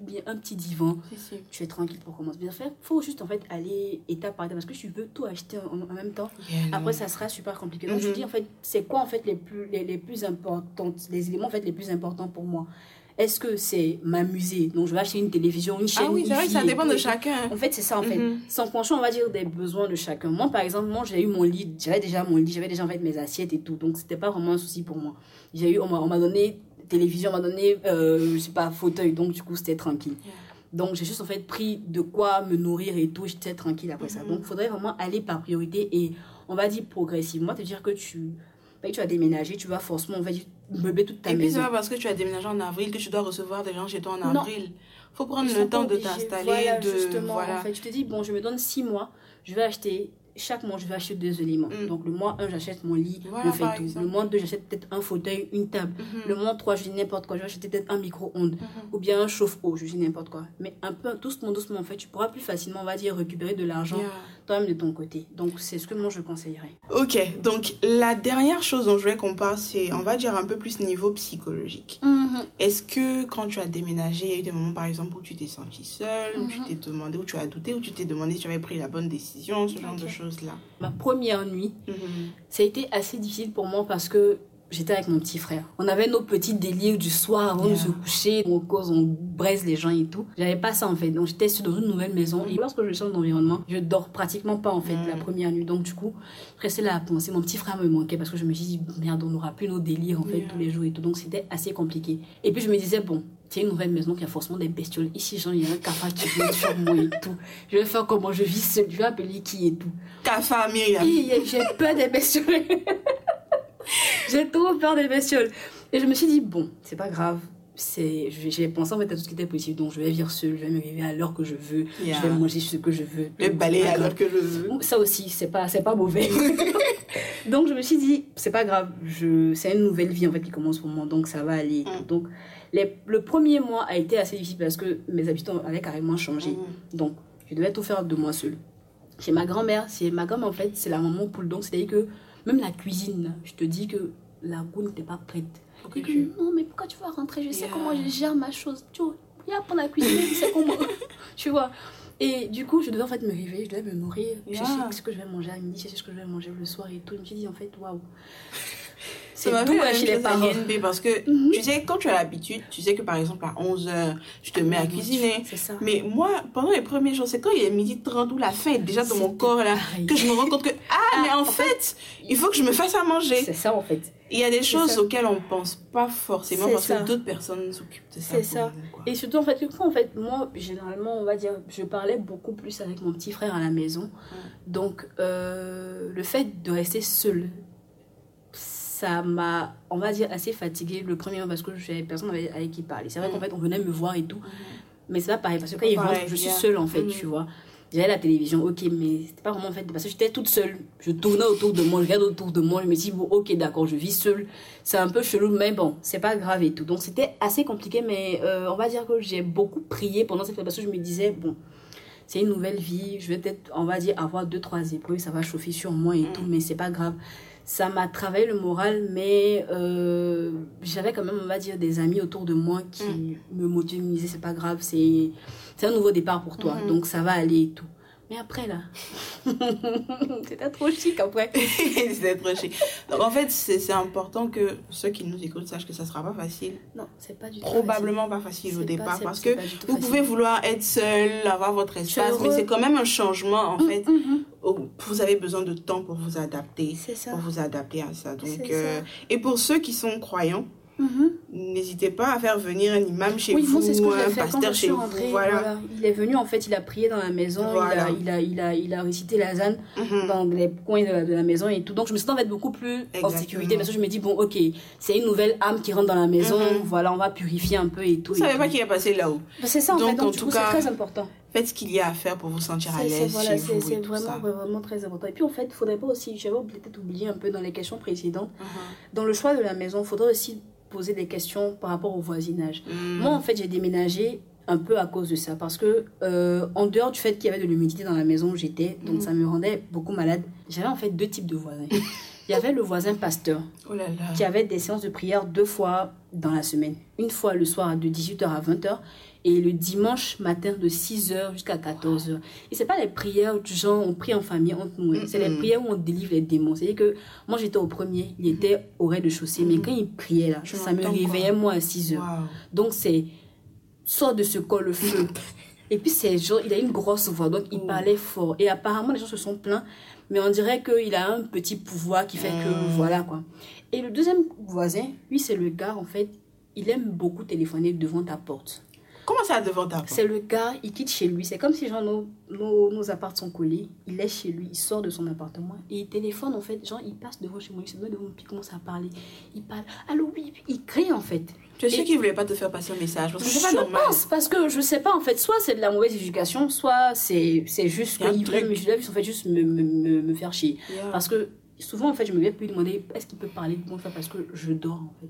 bien un petit divan, Si, si. tu es tranquille pour commencer. Bien faire, faut juste en fait aller étape par étape parce que tu veux tout acheter en, en même temps. Yeah. Après, ça sera super compliqué. Donc, je Mhm. dis en fait, c'est quoi en fait les plus, les, les plus importantes, les éléments en fait les plus importants pour moi? Est-ce que c'est m'amuser? Donc, je vais acheter une télévision, une chaîne. Ah oui, c'est vrai que ça dépend de chacun. En fait, c'est ça en fait. Mhm. Sans pencher, on va dire des besoins de chacun. Moi, par exemple, moi, j'ai eu mon lit, j'avais déjà mon lit, j'avais déjà en fait mes assiettes et tout. Donc, c'était pas vraiment un souci pour moi. J'ai eu, on m'a donné télévision, on m'a donné, euh, je sais pas, fauteuil. Donc, du coup, c'était tranquille. Yeah. Donc, j'ai juste en fait pris de quoi me nourrir et tout. J'étais tranquille après ça. Mhm. Donc, il faudrait vraiment aller par priorité et on va dire progressivement. Te dire que tu, que tu vas déménager, tu vas forcément, on va dire, meubler toute ta Et puis, maison. c'est pas parce que tu as déménagé en avril que tu dois recevoir des gens chez toi en Non. avril. faut prendre Ils le temps de t'installer. Voilà, de... justement, voilà. en fait, je te dis, bon, je me donne six mois, je vais acheter, chaque mois, je vais acheter deux éléments. Mm. Donc, le mois 1, j'achète mon lit, Voilà, fait tout. exemple. Le mois 2, j'achète peut-être un fauteuil, une table. Mhm. Le mois 3, je dis n'importe quoi, je vais acheter peut-être un micro-ondes. Mhm. Ou bien un chauffe-eau, je dis n'importe quoi. Mais un peu, doucement, doucement, en fait, tu pourras plus facilement, on va dire, récupérer de l'argent Yeah. toi-même de ton côté. Donc, c'est ce que moi, je conseillerais. Ok, donc la dernière chose dont je voulais qu'on parle, c'est, on va dire, un peu plus niveau psychologique. Est-ce que quand tu as déménagé, il y a eu des moments, par exemple, où tu t'es senti seule, où tu t'es demandé, où tu as douté, où tu t'es demandé si tu avais pris la bonne décision, ce genre de choses-là Ma première nuit, Mhm. ça a été assez difficile pour moi parce que j'étais avec mon petit frère. On avait nos petits délires du soir avant de Yeah. se coucher, on cause, on braise les gens et tout. J'avais pas ça en fait. Donc j'étais dans une nouvelle maison et lorsque je change d'environnement, je dors pratiquement pas en fait Mm. la première nuit. Donc du coup, je restais là à penser. Mon petit frère me manquait parce que je me suis dit merde, on n'aura plus nos délires en fait Yeah. tous les jours et tout. Donc c'était assez compliqué. Et puis je me disais bon. C'est une nouvelle maison qui a forcément des bestioles. Ici, genre, il y a un cafard qui vient sur moi et tout. Je vais faire comment je vis. Je vais appeler qui et tout. Cafard, Myriam. J'ai peur des bestioles. *laughs* J'ai trop peur des bestioles. Et je me suis dit, bon, c'est pas grave. C'est, je vais- j'ai pensé en fait à tout ce qui était possible. Donc je vais vivre seule, je vais me réveiller à l'heure que je veux, Yeah. je vais manger ce que je veux. Balai c'est pas à l'heure que je veux. Ça aussi, c'est pas, c'est pas mauvais. *laughs* donc je me suis dit, c'est pas grave, je, c'est une nouvelle vie en fait qui commence pour moi, donc ça va aller. Mm. Donc les, le premier mois a été assez difficile parce que mes habitants avaient carrément changé. Mhm. Donc, je devais tout faire de moi seule. Chez ma grand-mère, c'est ma grand-mère en fait, c'est la maman poule. Donc, c'est-à-dire que même la cuisine, je te dis que la goût n'était pas prête. Tu- non, mais pourquoi tu vas rentrer? Je sais Yeah. comment je gère ma chose. Tu vois, viens pour la cuisine, c'est comment. *laughs* tu vois. Et du coup, je devais en fait me réveiller, je devais me nourrir, Yeah. chercher ce que je vais manger à midi, chercher ce que je vais manger le soir et tout. Je me suis dit, en fait, waouh. C'est fait la les parents. Parce que Mhm. tu sais, quand tu as l'habitude, tu sais que par exemple à 11h, tu te mets à cuisiner. C'est ça. Mais moi, pendant les premiers jours, c'est quand il est midi 30 ou la faim est déjà dans mon corps là, pareil. que je me rends compte que, ah, *laughs* Ah, mais en en fait, il faut que je me fasse à manger. C'est ça, en fait. Il y a des choses ça. auxquelles on pense pas forcément C'est parce ça. que d'autres personnes s'occupent de ça. C'est ça. nous. Et surtout, en fait, en fait, moi, généralement, on va dire, je parlais beaucoup plus avec mon petit frère à la maison. Donc, euh, le fait de rester seule, ça m'a, on va dire, assez fatiguée le premier mois parce que j'avais personne avec, qui parler. C'est vrai Mm. qu'en fait, on venait me voir et tout. Mais c'est pas pareil parce que quand ils rentrent, je suis seule en fait, Mm. tu vois. J'avais la télévision, ok, mais c'était pas vraiment en fait parce que j'étais toute seule. Je tournais autour de moi, je regardais autour de moi, je me dis, bon, ok, d'accord, je vis seule. C'est un peu chelou, mais bon, c'est pas grave et tout. Donc c'était assez compliqué, mais euh, on va dire que j'ai beaucoup prié pendant cette période parce que je me disais, bon, c'est une nouvelle vie, je vais peut-être, on va dire, avoir deux, trois épreuves, ça va chauffer sur moi et Mm. tout, mais c'est pas grave. Ça m'a travaillé le moral, mais euh, j'avais quand même, on va dire, des amis autour de moi qui Mm. me motivaient, me disaient, c'est pas grave, c'est un nouveau départ pour toi, Mhm. donc ça va aller et tout. Mais après, là, *laughs* c'était trop chic après. *laughs* c'est trop chic. Donc en fait, c'est important que ceux qui nous écoutent sachent que ça sera pas facile. Non, c'est pas du tout Probablement pas facile au pas- départ parce que vous facile. pouvez vouloir être seul, avoir votre espace, mais c'est quand même un changement en fait. Mhm. où Vous avez besoin de temps pour vous adapter, C'est ça. pour vous adapter à ça. Donc, euh, ça. et pour ceux qui sont croyants, Mhm. n'hésitez pas à faire venir un imam chez Oui, vous, ce que un fait pasteur chez vous. rentrée. Voilà. voilà. Il est venu, en fait, il a prié dans la maison, Voilà. il, a, il, a, il, a, il a récité la zanne Mhm. dans les coins de la, de la maison et tout. Donc, je me sens en fait beaucoup plus en Exactement. sécurité parce que je me dis, bon, ok, c'est une nouvelle âme qui rentre dans la maison, Mhm. voilà, on va purifier un peu et tout. Vous et savez pas qui est passé là-haut. Bah, C'est ça, en Donc, fait, donc, en tout cas, c'est très important. Faites ce qu'il y a à faire pour vous sentir à l'aise voilà, chez c'est vraiment, vraiment très important. Et puis, en fait, il faudrait pas aussi, j'avais peut-être oublié un peu dans les questions précédentes, Mhm. dans le choix de la maison, il faudrait aussi poser des questions par rapport au voisinage. Mhm. Moi, en fait, j'ai déménagé un peu à cause de ça. Parce que, euh, en dehors du fait qu'il y avait de l'humidité dans la maison où j'étais, donc Mhm. ça me rendait beaucoup malade, j'avais en fait deux types de voisins. *laughs* Il y avait le voisin pasteur Oh là là. qui avait des séances de prière deux fois dans la semaine. Une fois le soir de 18h à 20h et le dimanche matin de 6h jusqu'à 14h. Et c'est pas les prières du genre on prie en famille entre nous, hein. c'est les prières où on délivre les démons. C'est-à-dire que moi j'étais au premier, il était au rez-de-chaussée, mais quand il priait là, Je ça me réveillait quoi. moi à 6h. Waouh. Donc c'est sort de ce corps le feu. *laughs* Et puis c'est genre, il a une grosse voix, donc il Mm. parlait fort. Et apparemment les gens se sont plaints, mais on dirait qu'il a un petit pouvoir qui fait que Mm. voilà quoi. Et le deuxième voisin, lui c'est le gars en fait, il aime beaucoup téléphoner devant ta porte. Comment ça devant ta porte C'est le gars, il quitte chez lui. C'est comme si genre nos, nos, nos sont collés. Il est chez lui, il sort de son appartement et il téléphone en fait. Genre il passe devant chez moi, il se met devant moi, puis il commence à parler. Il parle, allô oui, il crie en fait. Tu es sûr qu'il voulait pas te faire passer un message? Parce que c'est pas je pense, parce que je sais pas, en fait, soit c'est de la mauvaise éducation, soit c'est c'est juste Il y a un qu'il voulait, truc. me- je voulais en fait juste me, me, me, me faire chier. Yeah. Parce que souvent, en fait, je me vais plus demander est-ce qu'il peut parler de moi? Parce que je dors, en fait.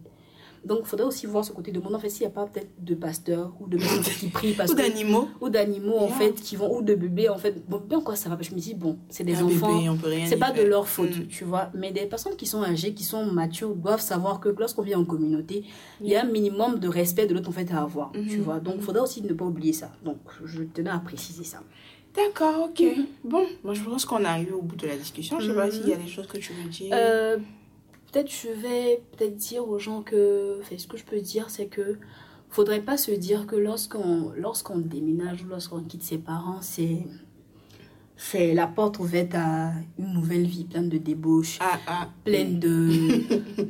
Donc, il faudrait aussi voir ce côté de monde. En fait, s'il n'y a pas peut-être de pasteur ou de personnes qui *laughs* prient parce Ou d'animaux. ou d'animaux en fait qui vont ou de bébés en fait bon bien quoi ça va je me dis bon c'est des Un enfants c'est pas de leur faute Mm. tu vois mais des personnes qui sont âgées qui sont matures doivent savoir que lorsqu'on vit en communauté il y a un minimum de respect de l'autre en fait à avoir tu Mhm. vois donc il faudrait aussi ne pas oublier ça donc je tenais à préciser ça D'accord, ok. Mhm. Bon, moi je pense qu'on arrive au bout de la discussion. Je sais pas Mhm. s'il y a des choses que tu veux dire. Euh, peut-être je vais peut-être dire aux gens que enfin, ce que je peux dire c'est que faudrait pas se dire que lorsqu'on lorsqu'on déménage ou lorsqu'on quitte ses parents c'est c'est la porte ouverte à une nouvelle vie pleine de débauches Ah, ah. pleine de *laughs*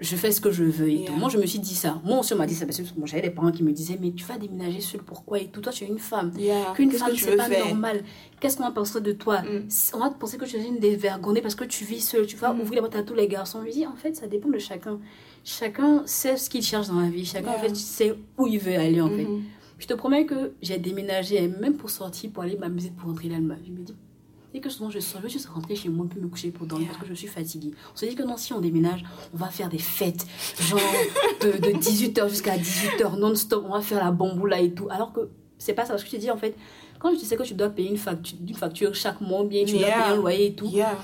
je fais ce que je veux et Yeah. tout. Moi, je me suis dit ça. Moi aussi, on m'a dit ça parce que moi, j'avais des parents qui me disaient Mais tu vas déménager seule, pourquoi Et tout, toi, tu es une femme. Yeah. Qu'une femme, c'est pas faire? normal. Qu'est-ce qu'on va penser de toi? Mm. On va te penser que tu es une dévergondée parce que tu vis seule. Tu vas Mm. ouvrir la porte à tous les garçons. Je dis En fait, ça dépend de chacun. Chacun sait ce qu'il cherche dans la vie. Chacun, en fait, sait où il veut aller, en fait. Mhm. Je te promets que j'ai déménagé, même pour sortir, pour aller m'amuser, pour rentrer l'Allemagne. Je me dis, et que souvent je sors, je vais juste rentrer chez moi, puis me coucher pour dormir Yeah. parce que je suis fatiguée. On se dit que non, si on déménage, on va faire des fêtes, genre de, de 18h jusqu'à 18h non-stop, on va faire la bamboula et tout. Alors que c'est pas ça, parce que je te dis en fait, quand tu sais que tu dois payer une facture, une facture chaque mois, bien tu dois Yeah. payer un loyer et tout, Yeah.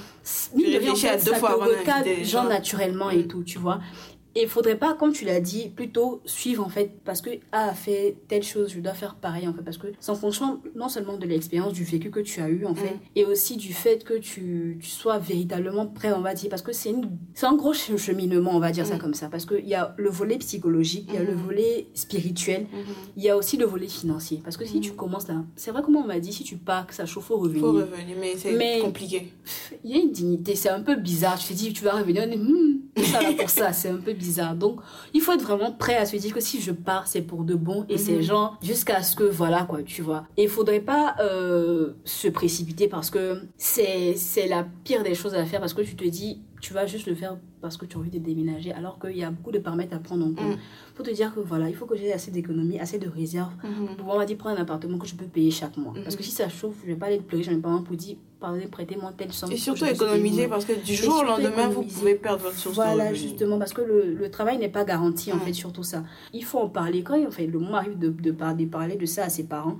mine de rien, en réfléchis à fait, deux ça fois te recadre genre naturellement et tout, tu vois. Et il faudrait pas, comme tu l'as dit, plutôt suivre en fait, parce que A a fait telle chose, je dois faire pareil en fait, parce que c'est en fonction non seulement de l'expérience, du vécu que tu as eu en fait, Mm. et aussi du fait que tu, tu sois véritablement prêt, on va dire, parce que c'est un gros che- cheminement, on va dire ça Mm. comme ça, parce qu'il y a le volet psychologique, il y a le Mhm. volet spirituel, Mhm. il y a aussi le volet financier, parce que si tu commences là, c'est vrai comment on m'a dit, si tu pars, que ça chauffe au revenu, Faut revenir, mais c'est compliqué. il y a une dignité, c'est un peu bizarre. Tu te dis, tu vas revenir, on est, Hmm, ça va pour ça, c'est un peu bizarre. Donc, il faut être vraiment prêt à se dire que si je pars, c'est pour de bon et c'est Mhm. genre jusqu'à ce que, voilà, quoi, tu vois. Et il faudrait pas euh, se précipiter parce que c'est c'est la pire des choses à faire parce que tu te dis, tu vas juste le faire parce que tu as envie de déménager alors qu'il y a beaucoup de paramètres à prendre en compte. Mhm. faut te dire que voilà, il faut que j'ai assez d'économie, assez de réserves pour, on va dire, prendre un appartement que je peux payer chaque mois. Parce que si ça chauffe, je vais pas aller pleurer chez mes parents pour dire, pardonnez, prêtez-moi telle somme. Et surtout économiser parce que du jour au lendemain, vous pouvez perdre votre source Voilà, justement, parce que le, le travail n'est pas garanti, en Mm. fait, surtout ça. Il faut en parler. Quand en fait, le moment arrive de, de, par- de parler de ça à ses parents,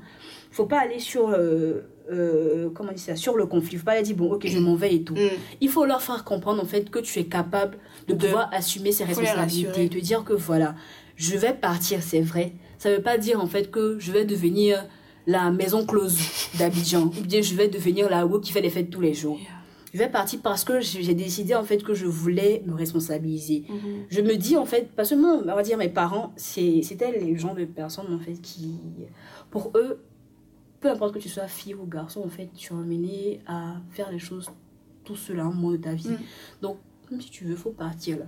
il faut pas aller sur, euh, euh, comment on dit ça, sur le conflit. Il faut pas aller dire, bon, ok, je m'en vais et tout. Mm. Il faut leur faire comprendre, en fait, que tu es capable de, De- pouvoir assumer ses responsabilités. Et te dire que, voilà, je vais partir, c'est vrai. Ça veut pas dire, en fait, que je vais devenir la maison close d'Abidjan. Ou bien je vais devenir la wo qui fait les fêtes tous les jours. Yeah. Je vais partir parce que j'ai décidé en fait que je voulais me responsabiliser. Mhm. Je me dis en fait, parce que moi, on va dire mes parents, c'était les gens de personnes en fait qui, pour eux, peu importe que tu sois fille ou garçon, en fait, tu es amené à faire les choses tout seul à un moment de ta vie. Mm. Donc, même si tu veux, faut partir là.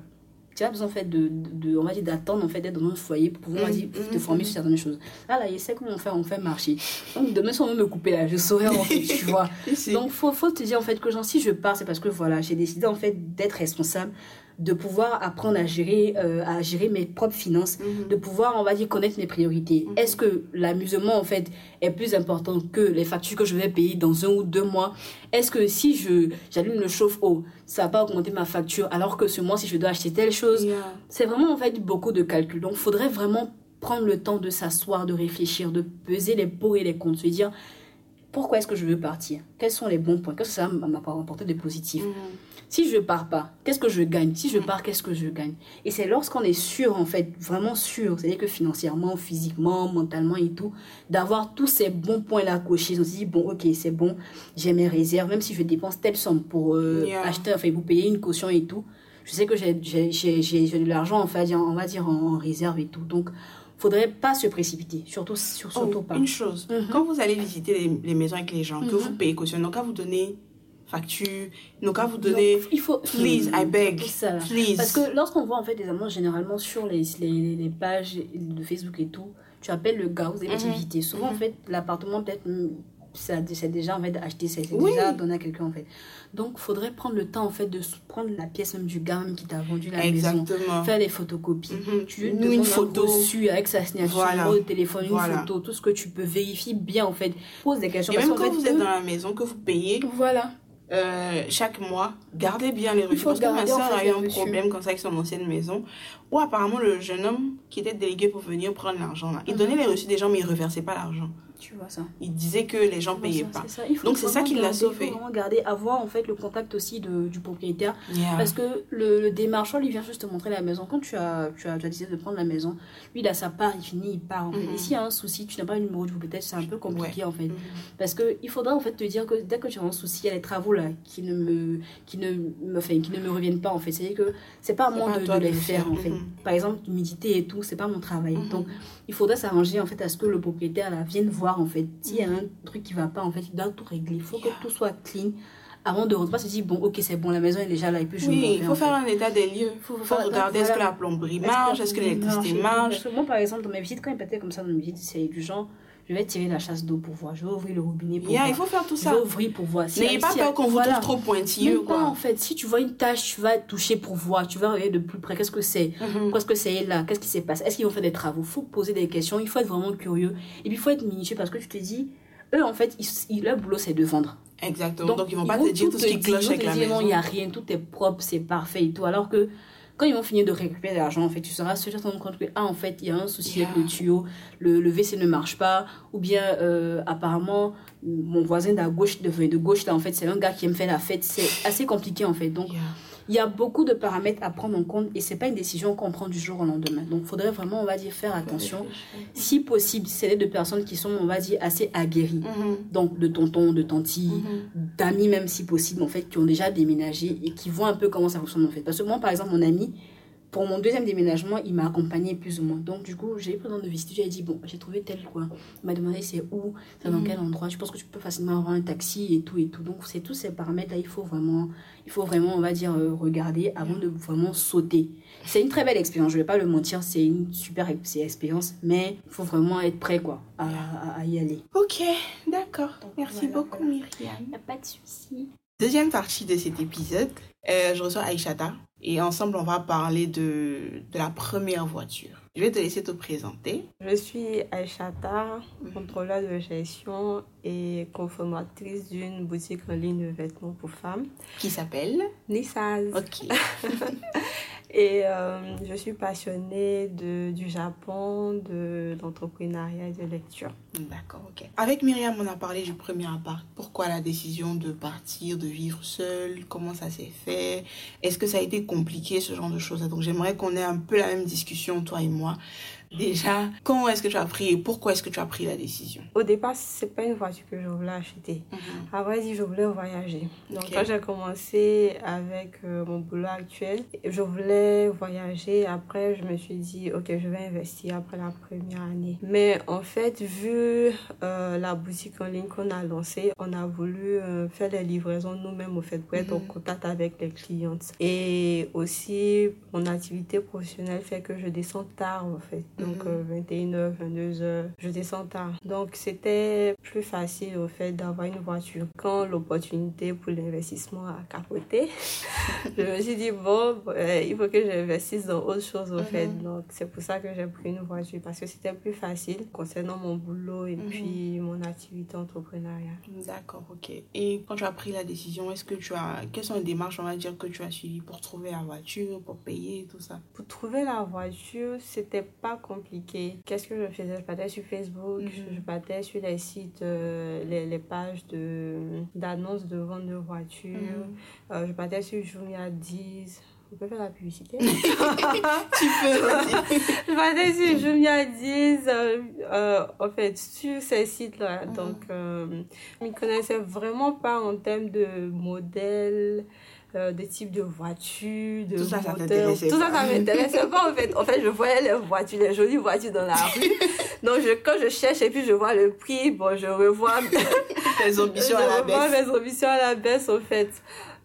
Tu as besoin en fait de, de, de- on va dire d'attendre en fait d'être dans un foyer pour pouvoir Mm, dire, mm, te former mm. sur certaines choses. Là, là, il sait comment on fait, on fait marcher. Donc demain, si on veut me couper là, je saurais en fait, tu vois. *laughs* Donc, faut, faut te dire en fait que genre, si je pars, c'est parce que voilà, j'ai décidé en fait d'être responsable, de pouvoir apprendre à gérer, euh, à gérer mes propres finances, Mhm. de pouvoir, on va dire, connaître mes priorités. Mhm. Est-ce que l'amusement en fait est plus important que les factures que je vais payer dans un ou deux mois? Est-ce que si je j'allume le chauffe-eau, ça va pas augmenter ma facture alors que ce mois, si je dois acheter telle chose, Yeah. c'est vraiment en fait beaucoup de calculs. Donc, il faudrait vraiment prendre le temps de s'asseoir, de réfléchir, de peser les pour et les contre, se dire pourquoi est-ce que je veux partir? Quels sont les bons points? Qu'est-ce que ça va m'apporter de positif Mhm. Si je pars pas, qu'est-ce que je gagne? Si Mm. je pars, qu'est-ce que je gagne? Et c'est lorsqu'on est sûr, en fait, vraiment sûr, c'est-à-dire que financièrement, physiquement, mentalement et tout, d'avoir tous ces bons points-là cochés. On se dit, bon, ok, c'est bon, j'ai mes réserves, même si je dépense telle somme pour euh, Yeah. acheter, enfin, pour payer une caution et tout, je sais que j'ai- de l'argent, enfin, on va dire, en, en réserve et tout. Donc, faudrait pas se précipiter, surtout, sur, surtout Oh, pas. Une chose, Mhm. quand vous allez visiter les, les maisons avec les gens, que Mhm. vous payez caution, donc à vous donner facture, donc à vous donner, Donc, il faut... please, I beg, ça, please. Parce que lorsqu'on voit en fait des annonces généralement sur les, les, les pages de Facebook et tout, tu appelles le gars, vous avez Mhm. visiter. Souvent en Mhm. fait, l'appartement peut-être mm, ça c'est déjà en fait acheté, c'est c'est Oui. déjà donné à quelqu'un en fait. Donc faudrait prendre le temps en fait de prendre la pièce même du gars même qui t'a vendu la maison, Exactement. faire des photocopies. Mhm. Tu lui Nous, une un photo. reçu avec sa signature, Voilà. de téléphone, une Voilà. photo, tout ce que tu peux vérifier bien en fait. Pose des questions Et même quand fait, vous êtes dans la maison, que vous payez voilà. Euh, chaque mois, gardez bien les reçus. Parce que ma soeur a eu un problème comme ça avec son ancienne maison, où apparemment le jeune homme qui était délégué pour venir prendre l'argent, là, il Mhm. donnait les reçus des gens, mais il reversait pas l'argent. Tu vois ça. Il disait que les gens payaient ça, pas. Il Donc, c'est ça qui l'a sauvé. Il faut vraiment garder, avoir en fait le contact aussi de, du propriétaire. Yeah. Parce que le, le démarcheur, lui vient juste te montrer la maison. Quand tu as, tu, as, tu as décidé de prendre la maison, lui, il a sa part, il finit, il part. En fait. Mhm. Et s'il y a un souci, tu n'as pas le numéro du propriétaire, c'est un peu compliqué en fait. Mhm. Parce qu'il faudra en fait te dire que dès que tu as un souci, il y a les travaux là qui ne me, qui ne me, enfin, qui ne me reviennent pas en fait. C'est-à-dire que c'est pas à moi de, les faire faire. en fait. Mhm. Par exemple, l'humidité et tout, c'est pas mon travail. Donc il faudrait s'arranger en fait à ce que le propriétaire là vienne voir en fait. S'il y a un truc qui va pas en fait, il doit tout régler. Il faut que tout soit clean avant de rentrer. Se dire bon ok c'est bon la maison est déjà là et puis je Oui, il faut faire un état des lieux. Il faut, Faut faire- regarder est-ce que voilà. la plomberie marche, est-ce que l'électricité marche. Parce que moi par exemple dans mes visites quand il pétait comme ça dans mes visites c'est du genre je vais tirer la chasse d'eau pour voir, je vais ouvrir le robinet pour Yeah, voir. il faut faire tout Je ça. vais ouvrir pour voir. Si- N'ayez pas si- peur qu'on vous voilà. trouve trop pointilleux, Même pas, en quoi. fait, si tu vois une tâche, tu vas toucher pour voir, tu vas regarder de plus près, qu'est-ce que c'est? Mhm. Qu'est-ce que c'est là? Qu'est-ce qui s'est passé Est-ce qu'ils vont faire des travaux? Il faut poser des questions, il faut être vraiment curieux. Et puis, il faut être minutieux parce que tu te dis, eux, en fait, ils, leur boulot, c'est de vendre. Exactement. Donc, ils vont pas vont te dire tout ce qui cloche avec la non, il n'y maison. a rien, tout est propre, c'est parfait et tout. Alors que quand ils vont finir de récupérer l'argent, en fait, tu seras sûr de compte que, ah, en fait, il y a un souci avec le tuyau, le, le WC ne marche pas, ou bien, euh, apparemment, mon voisin de, gauche, de, de gauche, là, en fait, c'est un gars qui aime faire la fête. C'est assez compliqué, en fait. Donc. Il y a beaucoup de paramètres à prendre en compte et c'est pas une décision qu'on prend du jour au lendemain. Donc, il faudrait vraiment, on va dire, faire attention. Si possible, c'est de personnes qui sont, on va dire, assez aguerries. Mhm. Donc, de tontons, de tantis, Mhm. d'amis même si possible, en fait, qui ont déjà déménagé et qui voient un peu comment ça fonctionne, en fait. Parce que moi, par exemple, mon ami, pour mon deuxième déménagement, il m'a accompagné plus ou moins. Donc, du coup, j'ai eu besoin de visiter. J'ai dit, bon, j'ai trouvé tel coin. Il m'a demandé c'est où, c'est dans Mhm. quel endroit? Je pense que tu peux facilement avoir un taxi et tout et tout. Donc, c'est tous ces paramètres-là, il faut vraiment, il faut vraiment, on va dire, euh, regarder avant de vraiment sauter. C'est une très belle expérience, je vais pas le mentir, c'est une super expérience, mais il faut vraiment être prêt, quoi, à, à- à y aller. Ok, d'accord. Merci voilà, beaucoup, voilà. Myriam. Y a pas de souci. Deuxième partie de cet épisode, euh, je reçois Aïchata et ensemble on va parler de, de la première voiture. Je vais te laisser te présenter. Je suis Aïchata, contrôleur de gestion et conformatrice d'une boutique en ligne de vêtements pour femmes, Qui s'appelle Nissaz. Ok. *laughs* Et euh, je suis passionnée de, du Japon, de, d'entrepreneuriat et de lecture. D'accord, ok. Avec Myriam, on a parlé du premier appart. Pourquoi la décision de partir, de vivre seule? Comment ça s'est fait? Est-ce que ça a été compliqué, ce genre de choses Donc j'aimerais qu'on ait un peu la même discussion, toi et moi. Déjà, comment est-ce que tu as pris et pourquoi est-ce que tu as pris la décision? Au départ, c'est pas une voiture que je voulais acheter. À vrai dire, je voulais voyager. Donc, quand j'ai commencé avec euh, mon boulot actuel, je voulais voyager. Après, je me suis dit, ok, je vais investir après la première année. Mais en fait, vu euh, la boutique en ligne qu'on a lancée, on a voulu euh, faire les livraisons nous-mêmes, au fait, pour être en Mhm. contact avec les clientes. Et aussi, mon activité professionnelle fait que je descends tard, en fait. Donc, Mhm. euh, 21h, 22h, je descends tard. Donc, c'était plus facile, au fait, d'avoir une voiture. Quand l'opportunité pour l'investissement a capoté, *laughs* je me suis dit, bon, euh, il faut que j'investisse dans autre chose, au fait. Mhm. Donc, c'est pour ça que j'ai pris une voiture, parce que c'était plus facile concernant mon boulot et Mhm. puis mon activité entrepreneuriale. D'accord, ok. Et quand tu as pris la décision, est-ce que tu as... Quelles sont les démarches, on va dire, que tu as suivies pour trouver la voiture, pour payer, tout ça? Pour trouver la voiture, c'était pas compliqué. Qu'est-ce que je faisais Je partais sur Facebook, Mhm. je partais sur les sites, euh, les, les pages d'annonces de vente de voitures. Mhm. Euh, je partais sur Jumia 10. On peut faire la publicité? *laughs* *laughs* Tu peux. Je partais sur Jumia 10, euh, en fait, sur ces sites-là. Mhm. Donc, je ne connaissais vraiment pas en termes de modèle, euh, de type de voiture, de Tout ça, ça Tout ça, ça m'intéressait pas, en fait. En fait, je voyais les voitures, les jolies voitures dans la *laughs* rue. Donc, je, quand je cherche et puis je vois le prix, bon, je revois Tes *laughs* ambitions à *laughs* je la revois baisse. mes ambitions à la baisse, au fait.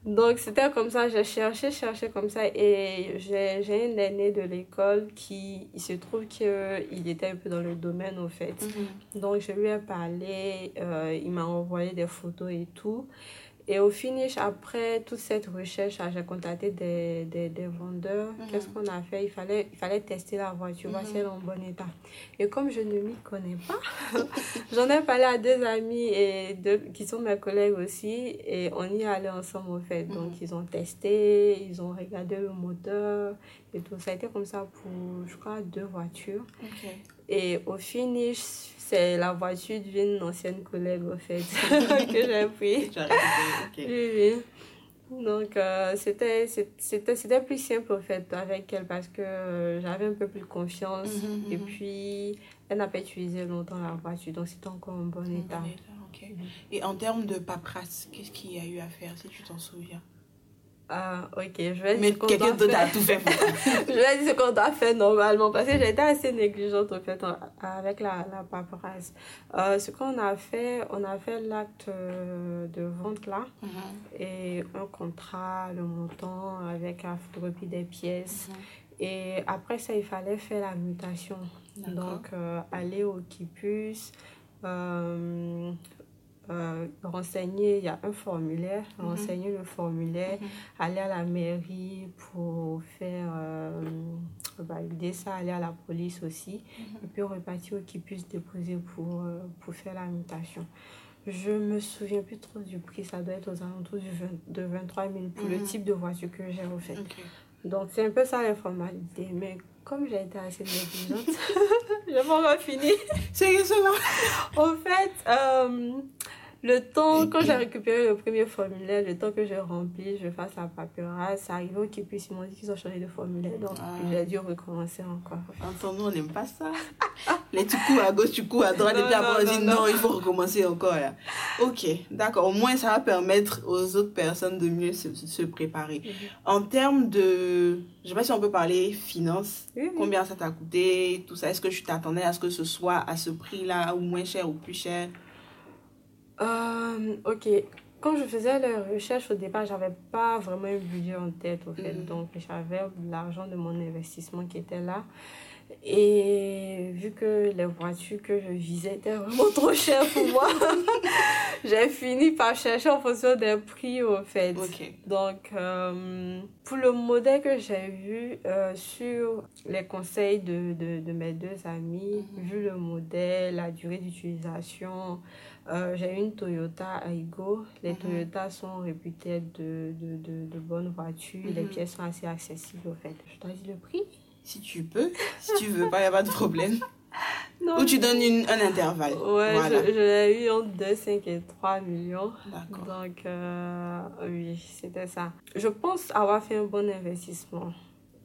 Donc, c'était comme ça, j'ai cherché, cherché comme ça. Et j'ai une aînée de l'école qui, il se trouve qu'il était un peu dans le domaine, au fait. Mhm. Donc, je lui ai parlé, euh, il m'a envoyé des photos et tout. Et au finish, après toute cette recherche, ah, j'ai contacté des, des, des vendeurs. Mhm. Qu'est-ce qu'on a fait? Il fallait, il fallait tester la voiture, voir si elle est en bon état. Et comme je ne m'y connais pas, *laughs* j'en ai parlé à deux amis et deux, qui sont mes collègues aussi. Et on y allait ensemble, au fait. Donc, Mhm. ils ont testé, ils ont regardé le moteur et tout. Ça a été comme ça pour, je crois, deux voitures. Et au finish, c'est la voiture d'une ancienne collègue, au fait, *laughs* que j'ai pris. Oui, oui. Donc, euh, c'était c'était plus simple, au fait, avec elle, parce que euh, j'avais un peu plus confiance. Mhm, Et mhm. puis, elle n'a pas utilisé longtemps la voiture, donc c'était encore en bon état. Et en termes de paperasse, qu'est-ce qu'il y a eu à faire, si tu t'en souviens? Ah, ok, je vais Mais dire ce qu'on quelqu'un d'autre a tout fait pour *laughs* je vais dire ce qu'on doit faire normalement parce que j'ai été assez négligente en fait avec la, la paperasse. Euh, ce qu'on a fait, on a fait l'acte euh, de vente là Mhm. et un contrat, le montant avec la photocopie des pièces. Et après ça, il fallait faire la mutation. Donc, euh, aller au Kipus, euh, euh, renseigner, il y a un formulaire, Mhm. renseigner le formulaire, Mhm. aller à la mairie pour faire euh, valider ça, aller à la police aussi, Mhm. et puis repartir au Kipus déposer pour, euh, pour faire la mutation. Je me souviens plus trop du prix, ça doit être aux alentours du 20 de 23 000 pour le type de voiture que j'ai refait. Ok. Donc, c'est un peu ça les formalités. Mais comme j'ai été assez négligente, *laughs* je pas encore fini. Sérieusement En fait, euh, le temps, quand j'ai récupéré le premier formulaire, le temps que j'ai rempli, je fasse la paperasse, ça arrive au Kipus, ils m'ont dit qu'ils ont changé de formulaire. Donc, Ah. j'ai dû recommencer encore. Entends-nous, on n'aime pas ça. Les tu coups à gauche, tu coups à droite, et puis après on dit non, il faut recommencer encore là. Ok, d'accord. Au moins, ça va permettre aux autres personnes de mieux se, se préparer. Mhm. En termes de. Je sais pas si on peut parler oui. Combien ça t'a coûté, tout ça. Est-ce que tu t'attendais à ce que ce soit à ce prix-là, ou moins cher, ou plus cher? Euh, ok. Quand je faisais les recherches au départ, j'avais pas vraiment un budget en tête, au fait. Mhm. Donc, j'avais l'argent de mon investissement qui était là. Et vu que les voitures que je visais étaient vraiment *laughs* trop chères pour moi, *laughs* j'ai fini par chercher en fonction des prix, au fait. Donc, euh, pour le modèle que j'ai vu euh, sur les conseils de, de, de mes deux amis, Mhm. vu le modèle, la durée d'utilisation, euh, j'ai une Toyota Aygo. Les Mhm. Toyota sont réputées de, de, de, de bonnes voitures. Les Mhm. pièces sont assez accessibles, au fait. Je dois dire le prix Si tu peux, si tu veux pas, il n'y a pas de problème. *laughs* Non. Ou tu donnes une, un intervalle. Ouais, voilà. je, je l'ai eu entre 2, 5 et 3 millions. Donc, euh, oui, c'était ça. Je pense avoir fait un bon investissement.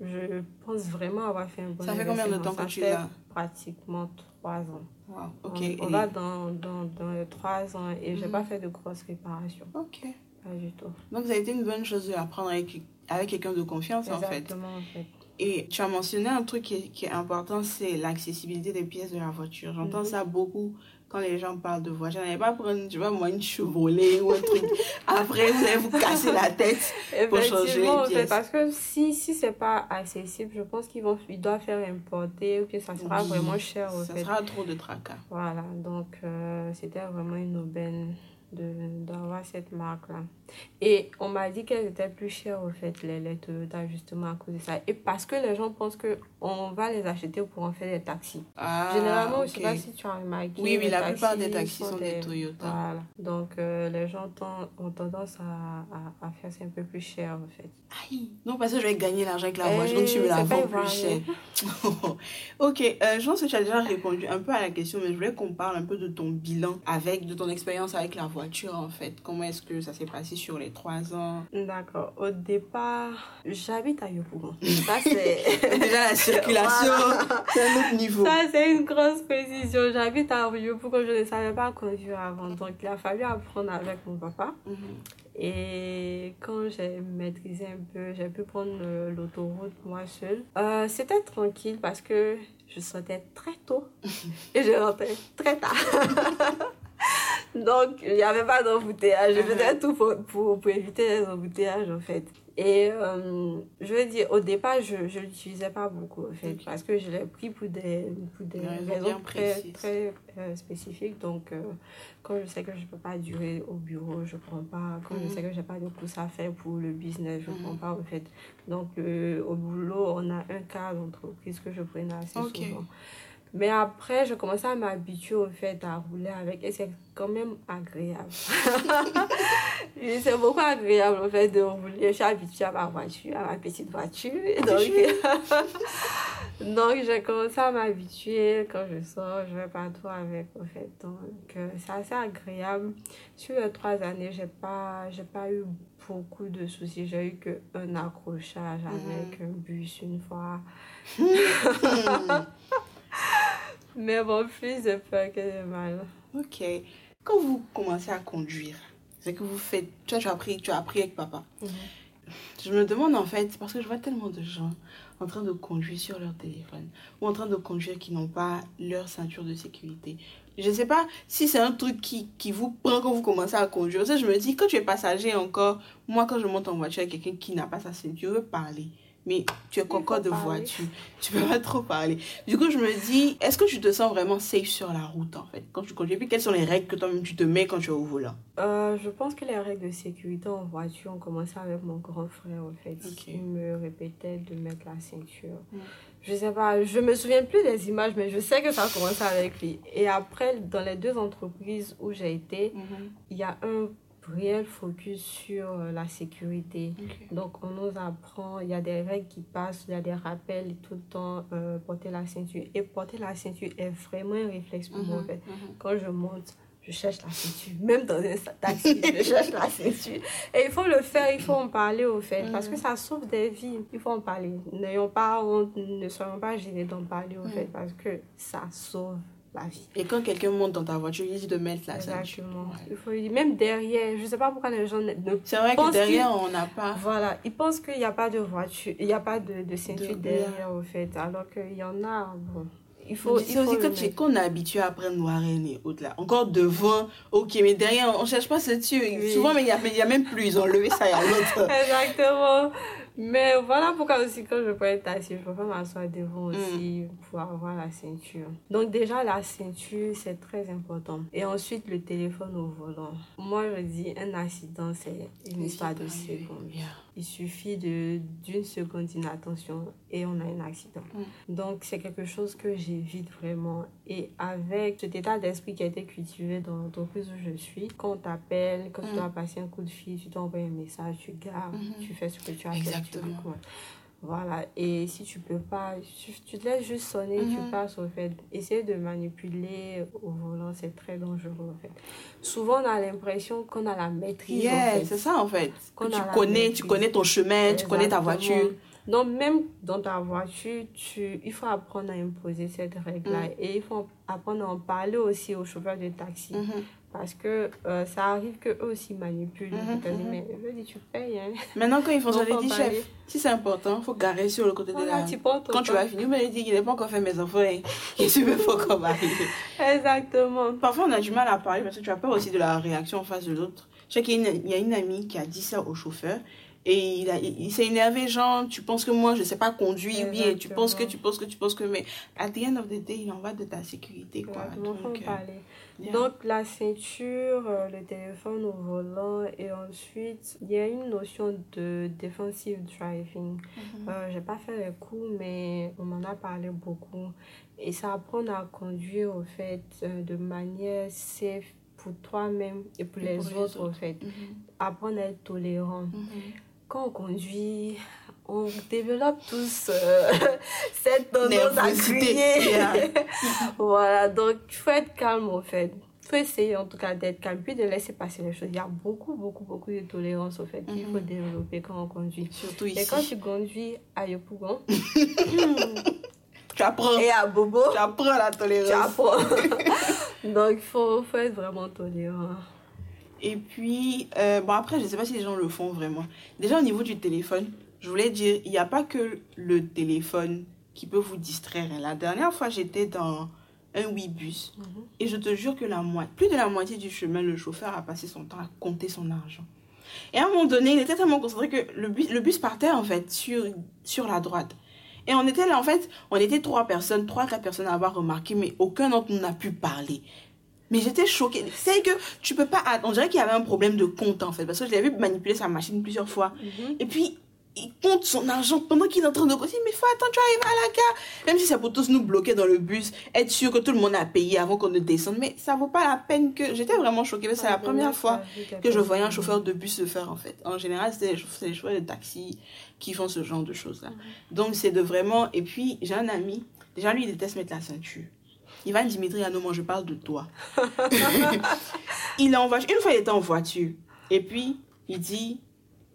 Je pense vraiment avoir fait un bon Ça fait investissement. combien de temps que tu l'as? pratiquement 3 ans. Wow, ok. On, on Et- va dans, dans, dans les 3 ans et j'ai Mhm. pas fait de grosses réparations. Ok. Pas du tout. Donc, ça a été une bonne chose de apprendre avec, avec quelqu'un de confiance, en fait. Exactement, en fait. Et tu as mentionné un truc qui est, qui est important, c'est l'accessibilité des pièces de la voiture. J'entends Mhm. ça beaucoup quand les gens parlent de voiture. N'allez pas prendre, tu vois, moi, une Chevrolet ou un truc. Après, vous allez vous casser la tête. Pour changer les pièces. parce que si, si c'est pas accessible, je pense qu'ils vont, ils doivent faire importer ou que ça sera Oui, vraiment cher, Ça fait. sera trop de tracas. Voilà, donc euh, c'était vraiment une aubaine d'avoir cette marque-là. Et on m'a dit qu'elles étaient plus chères, au fait, les, les Toyota, justement à cause de ça. Et parce que les gens pensent qu'on va les acheter pour en faire des taxis. Ah, Généralement, je ok. sais pas si tu as remarqué. Oui, oui, la plupart des taxis sont des des Toyota. Voilà. Donc, euh, les gens ont tendance à, à, à faire ça un peu plus cher, en fait. Aïe. Non, parce que je vais gagner l'argent avec la Eh, voiture, donc tu me la c'est pas vends plus cher. *laughs* ok, euh, je pense que tu as déjà répondu un peu à la question, mais je voulais qu'on parle un peu de ton bilan avec, de ton expérience avec la voiture en fait. Comment est-ce que ça s'est passé sur les trois ans D'accord. Au départ, j'habite à Yopougon. *laughs* Ça, c'est... *laughs* Déjà la circulation, c'est un autre niveau. Ça, c'est une grosse précision. J'habite à Yopougon, je ne savais pas conduire avant. Donc, il a fallu apprendre avec mon papa. Mhm. Et quand j'ai maîtrisé un peu, j'ai pu prendre l'autoroute moi seule. Euh, C'était tranquille parce que je sortais très tôt *laughs* et je rentrais très tard. Donc, il n'y avait pas d'embouteillage. Je faisais tout pour, pour, pour éviter les embouteillages, en fait. Et euh, je veux dire, au départ, je ne l'utilisais pas beaucoup, en fait, parce que je l'ai pris pour des, pour des raisons très, précises. très euh, spécifiques. Donc, euh, quand je sais que je ne peux pas durer au bureau, je ne prends pas. Quand je sais que je n'ai pas de course à faire pour le business, je ne prends pas, en fait. Donc, au boulot, on a un cas d'entreprise que je prenais assez souvent. Mais après, je commençais à m'habituer au fait à rouler avec et c'est quand même agréable. *laughs* C'est beaucoup agréable au fait de rouler. Je suis habituée à ma voiture, à ma petite voiture. Et Donc, *laughs* donc j'ai commencé à m'habituer quand je sors, je vais partout avec au fait. Donc, euh, c'est assez agréable. Sur les trois années, j'ai pas, j'ai pas eu beaucoup de soucis. J'ai eu qu'un accrochage avec un bus une fois. *laughs* Mais bon, plus de peur que de mal. Ok. Quand vous commencez à conduire, c'est que vous faites. Tu as appris, tu as appris avec papa. Je me demande en fait, parce que je vois tellement de gens en train de conduire sur leur téléphone ou en train de conduire qui n'ont pas leur ceinture de sécurité. Je ne sais pas si c'est un truc qui, qui vous prend quand vous commencez à conduire. Ça, je me dis, quand tu es passager encore, moi quand je monte en voiture avec quelqu'un qui n'a pas sa ceinture, je veux parler. Mais tu es concorde de parler. voiture. *laughs* Tu peux pas trop parler. Du coup, je me dis, est-ce que tu te sens vraiment safe sur la route en fait? Quand tu conduis puis, quelles sont les règles que toi-même tu te mets quand tu es au volant? Euh, je pense que les règles de sécurité en voiture ont commencé avec mon grand frère, en fait. Il me répétait de mettre la ceinture. Mm. Je sais pas, je me souviens plus des images, mais je sais que ça a commencé avec lui. Et après, dans les deux entreprises où j'ai été, il y a un réel focus sur euh, la sécurité. Donc, on nous apprend, il y a des règles qui passent, il y a des rappels tout le temps, euh, porter la ceinture. Et porter la ceinture est vraiment un réflexe pour moi, en fait. Mhm. Quand je monte, je cherche la ceinture. Même dans un taxi, je *laughs* cherche la ceinture. Et il faut le faire, il faut en parler au fait, parce que ça sauve des vies. Il faut en parler. N'ayons pas honte, ne soyons pas gênés d'en parler au fait, parce que ça sauve la vie. Et quand quelqu'un monte dans ta voiture, il dit de mettre la ceinture. Exactement. Il faut lui dire, même derrière, je sais pas pourquoi les gens ne C'est vrai que derrière, qu'ils- on n'a pas. Voilà, ils pensent qu'il n'y a pas de voiture, il n'y a pas de, de ceinture De- derrière au fait, alors qu'il y en a. Bon, il faut. C'est aussi tu mettre. qu'on est habitué à prendre Warren et autres là. Encore devant, ok, mais derrière, on cherche pas ceinture. Oui. Souvent, mais il n'y a, a même plus. Ils ont levé ça il y a *laughs* longtemps. Exactement. Mais voilà pourquoi aussi quand je prends taxi, je peux pas m'asseoir devant Mm. aussi pour avoir la ceinture. Donc déjà la ceinture c'est très important. Et ensuite le téléphone au volant. Moi je dis un accident c'est une histoire de secondes. Il suffit d'une seconde d'inattention et on a un accident. Mm. Donc c'est quelque chose que j'évite vraiment. Et avec cet état d'esprit qui a été cultivé dans l'entreprise où je suis, quand on t'appelle, quand tu Mm. dois passer un coup de fil, tu t'envoies un message, tu gardes, Mhm. tu fais ce que tu as fait. tu. Voilà, et si tu peux pas, tu, te laisses juste sonner, Mhm. tu passes au fait. Essayer de manipuler au volant, c'est très dangereux en fait. Souvent, on a l'impression qu'on a la maîtrise. en Yeah, fait. c'est ça en fait. Que tu connais, tu connais ton chemin, tu connais ta voiture. Donc, même dans ta voiture, tu, il faut apprendre à imposer cette règle-là. Mm. Et il faut apprendre à en parler aussi aux chauffeurs de taxi. Mhm. Parce que euh, ça arrive qu'eux aussi manipulent. Mhm, Ils disent, mhm. mais je dis, tu payes. Hein. Maintenant, quand ils font ça, Donc, je en dis, parler. chef, si c'est important, il faut garer sur le côté de la. Quand tu vas finir, mais il dit qu'il n'est pas encore fait mes enfants. hein. *laughs* Qu'est-ce veux faut qu'on Exactement. Parfois, on a du mal à parler parce que tu as peur aussi de la réaction en face de l'autre. Je sais qu'il y a une amie qui a dit ça au chauffeur. Et il, a- il, il s'est énervé, genre, tu penses que moi, je sais pas conduire, oui, et tu penses que, tu penses que, tu penses que, mais at the end of the day, il en va de ta sécurité, quoi. En Donc, euh, yeah. Donc, la ceinture, euh, le téléphone au volant, et ensuite, il y a une notion de defensive driving. Mhm. Euh, j'ai pas fait les cours, mais on m'en a parlé beaucoup. Et ça apprend à conduire, au fait, euh, de manière safe pour toi-même et pour, Et les, pour les autres, au autres. fait. Mhm. Apprendre à être tolérant. Mhm. Quand on conduit, on développe tous euh, *laughs* cette tendance à crier. *laughs* Voilà, donc il faut être calme, au fait. Il faut essayer en tout cas d'être calme, puis de laisser passer les choses. Il y a beaucoup, beaucoup, beaucoup de tolérance, au fait, qu'il Mhm. faut développer quand on conduit. Surtout Et ici. quand tu conduis à Yopougon *laughs* Tu apprends, et à Bobo, tu apprends la tu tolérance. apprends. Donc, il faut, faut être vraiment tolérant. Et puis, euh, bon, après, je ne sais pas si les gens le font vraiment. Déjà, au niveau du téléphone, je voulais dire, il n'y a pas que le téléphone qui peut vous distraire. La dernière fois, j'étais dans un Ouibus Mhm. et je te jure que la moitié, plus de la moitié du chemin, le chauffeur a passé son temps à compter son argent. Et à un moment donné, il était tellement concentré que le bus, le bus partait en fait sur, sur la droite. Et on était là, en fait, on était trois personnes, trois, quatre personnes à avoir remarqué, mais aucun d'entre nous n'a pu parler. Mais j'étais choquée. C'est que tu peux pas. On dirait qu'il y avait un problème de compte en fait. Parce que je l'ai vu manipuler sa machine plusieurs fois. Mhm. Et puis, il compte son argent pendant qu'il est en train de côté. Mais faut attendre, tu arrives à la gare. Même si c'est pour tous nous bloquer dans le bus, être sûr que tout le monde a payé avant qu'on ne descende. Mais ça vaut pas la peine que. J'étais vraiment choquée. parce que C'est la première fois que je voyais un chauffeur de bus le faire en fait. En général, c'est les, c'est les chauffeurs de taxi qui font ce genre de choses-là. Donc, c'est de vraiment. Et puis, j'ai un ami. Déjà, lui, il déteste mettre la ceinture. Ivan Dimitri, ah non, moi, je parle de toi. *laughs* il est en voiture. Une fois, il était en voiture. Et puis, il dit.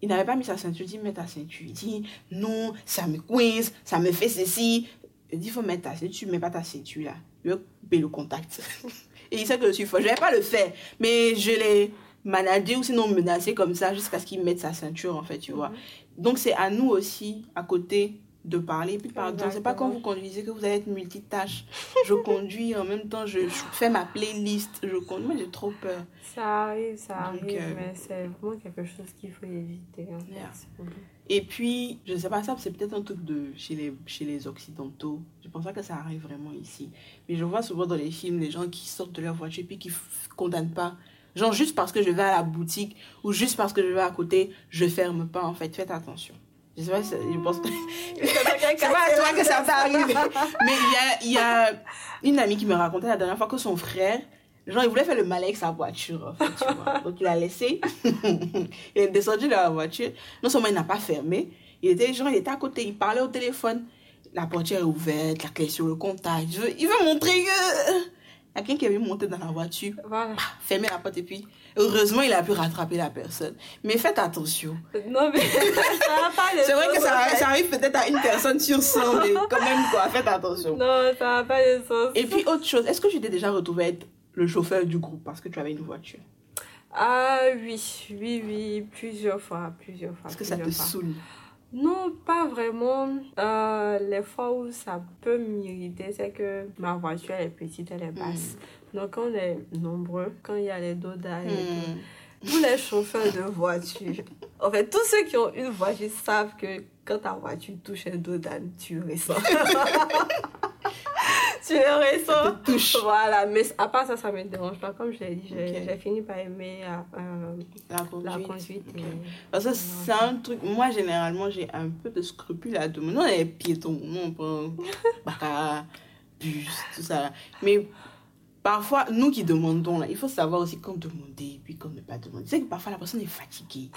Il n'avait pas mis sa ceinture. Il dit, mets ta ceinture. Il dit, non, ça me coince, ça me fait ceci. Il dit, il faut mettre ta ceinture, mets pas ta ceinture là. Il veut couper le contact. *laughs* Et il sait que je suis folle. Je ne vais pas le faire. Mais je l'ai managé ou sinon menacé comme ça jusqu'à ce qu'il mette sa ceinture, en fait, tu vois. Donc, c'est à nous aussi, à côté, de parler. Puis, pardon, c'est pas quand vous conduisez que vous allez être multitâche. Je *laughs* conduis en même temps, je, je fais ma playlist, je conduis. Moi, j'ai trop peur. Ça arrive, ça Donc, arrive, euh, mais c'est vraiment quelque chose qu'il faut éviter. En fait. Yeah. Et puis, je sais pas, ça, c'est peut-être un truc de chez les, chez les Occidentaux. Je pense pas que ça arrive vraiment ici. Mais je vois souvent dans les films les gens qui sortent de leur voiture puis qui condamnent pas. Genre, juste parce que je vais à la boutique ou juste parce que je vais à côté, je ferme pas, en fait. Faites attention. Je sais pas, je pense que. *laughs* C'est pas à toi que ça va arriver. *laughs* Mais il y a, il y a une amie qui me racontait la dernière fois que son frère, genre, il voulait faire le malin avec sa voiture, en fait, tu vois. *laughs* Donc, il a laissé. il est descendu de la voiture. Non seulement il n'a pas fermé, il était, genre, il était à côté, il parlait au téléphone. La portière est ouverte, la clé sur le contact. Je veux- il veut montrer que. Il y a quelqu'un qui avait monté dans la voiture, Voilà. fermé la porte et puis, heureusement, il a pu rattraper la personne. Mais faites attention. Non, mais *laughs* ça va pas le C'est vrai que ça, arrive peut-être à une personne sur 100, mais quand même, quoi, faites attention. Non, ça va pas le sens. Et puis, autre chose, est-ce que tu t'es déjà retrouvé être le chauffeur du groupe parce que tu avais une voiture? Ah oui, oui, oui, plusieurs fois, plusieurs fois. Est-ce que ça te fois. saoule? Non, pas vraiment. Euh, les fois où ça peut m'irriter, c'est que ma voiture elle est petite, elle est basse. Donc quand on est nombreux, quand il y a les et Hmm. tout, tous les chauffeurs de voiture, en fait, tous ceux qui ont une voiture savent que quand ta voiture touche un dodane, tu ressens. *laughs* tu le ressens. touche. Voilà, mais à part ça, ça me dérange pas. Comme je l'ai dit, j'ai Ok. j'ai fini par aimer euh, La conduite. la conduite. Ok. et- Parce que c'est un truc, moi généralement j'ai un peu de scrupules à demander. Nous on est piétons, nous on prend *laughs* bara, bus, tout ça. Mais parfois, nous qui demandons, là, il faut savoir aussi quand demander et puis quand ne pas demander. Tu sais que parfois la personne est fatiguée.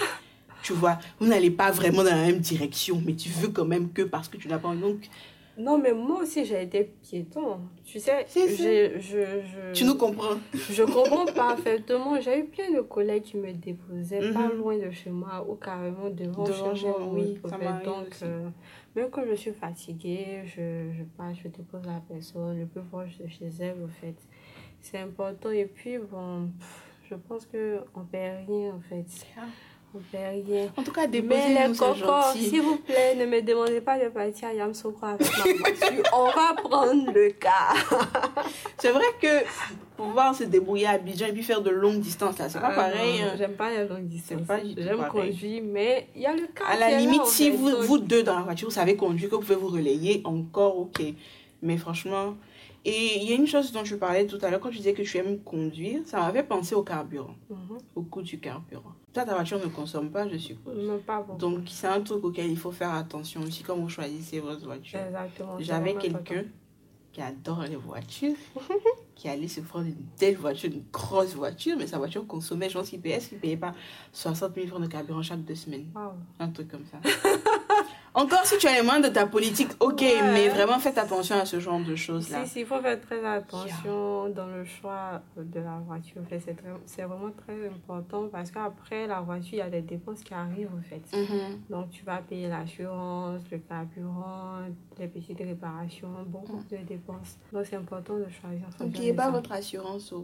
Tu vois, vous n'allez pas vraiment dans la même direction, mais tu veux quand même que parce que tu n'as pas. Donc, Non, mais moi aussi, j'ai été piéton. Tu sais, je, je, tu nous comprends. je comprends parfaitement. J'ai eu plein de collègues qui me déposaient pas Mhm. loin de chez moi ou carrément devant, Devant chez moi. Oui, ça donc, euh, même quand je suis fatiguée, je, je passe, je dépose la personne le plus proche de chez elle, au fait. C'est important. Et puis, bon, je pense qu'on perd rien, en fait. On perd rien. En tout cas, Mais déposez-nous, les cocos, s'il vous plaît, ne me demandez pas de partir à Yamsokro avec ma voiture. On va prendre le car. *laughs* C'est vrai que pouvoir se débrouiller à Abidjan et puis faire de longues distances, là, c'est pas Ah pareil. non, hein. J'aime pas les longues distances. J'aime conduire, mais il y a le car. À la là, limite, si vous, vous deux dans la voiture, vous savez conduire, que vous pouvez vous relayer, encore ok. Mais franchement, et il y a une chose dont je parlais tout à l'heure, quand tu disais que tu aimes conduire, ça m'avait pensé au carburant, Mhm. au coût du carburant. Toi, ta voiture ne consomme pas, je suppose. Non, pas beaucoup. Donc, c'est un truc auquel il faut faire attention aussi quand vous choisissez votre voiture. Exactement. J'avais quelqu'un qui adore les voitures, *laughs* qui allait se prendre une telle voiture, une grosse voiture, mais sa voiture consommait, je pense qu'il payait, qu'il payait pas 60 000 francs de carburant chaque deux semaines. Wow. un truc comme ça. *laughs* Encore si tu as les mains de ta politique, ok, Ouais. mais vraiment faites attention à ce genre de choses-là. Si, si, il faut faire très attention dans le choix de la voiture. En fait, c'est vraiment très important parce qu'après la voiture, il y a des dépenses qui arrivent en fait. Mhm. Donc, tu vas payer l'assurance, le carburant, les petites réparations, beaucoup de dépenses. Donc, c'est important de choisir. N'oubliez pas votre assurance.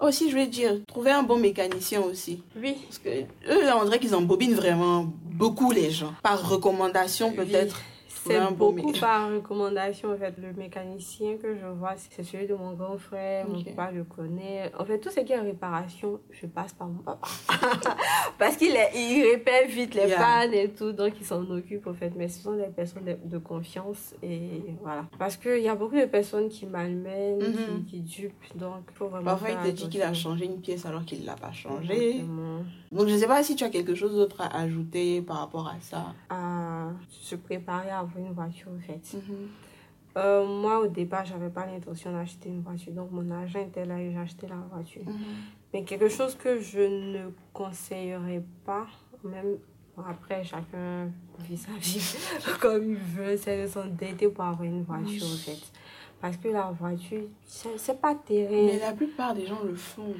Aussi, je vais dire, trouvez un bon mécanicien aussi. Oui, Parce que eux, on dirait qu'ils embobinent vraiment beaucoup les gens. Par recommandation, peut-être. C'est beaucoup *laughs* par recommandation. En fait, le mécanicien que je vois, c'est celui de mon grand frère. Mon papa le connaît. En fait, tout ce qui est réparation, je passe par mon papa. *laughs* Parce qu'il il répare vite les Yeah. pannes et tout, donc il s'en occupe en fait. Mais ce sont des personnes de, de confiance et voilà. Parce qu'il y a beaucoup de personnes qui malmènent, qui, qui dupent, donc il faut vraiment Parfois, il te dit qu'il a changé une pièce alors qu'il ne l'a pas changé. Exactement. Donc, je ne sais pas si tu as quelque chose d'autre à ajouter par rapport à ça. À se préparer à une voiture en fait. Mhm. Euh, moi, au départ, j'avais pas l'intention d'acheter une voiture. Donc, mon agent était là et j'ai acheté la voiture. Mhm. Mais quelque chose que je ne conseillerais pas, même bon, après, chacun vit sa vie *laughs* comme il veut, c'est de s'endetter pour avoir une voiture, en fait. Parce que la voiture, c'est pas Mais terrible. la plupart des gens le font.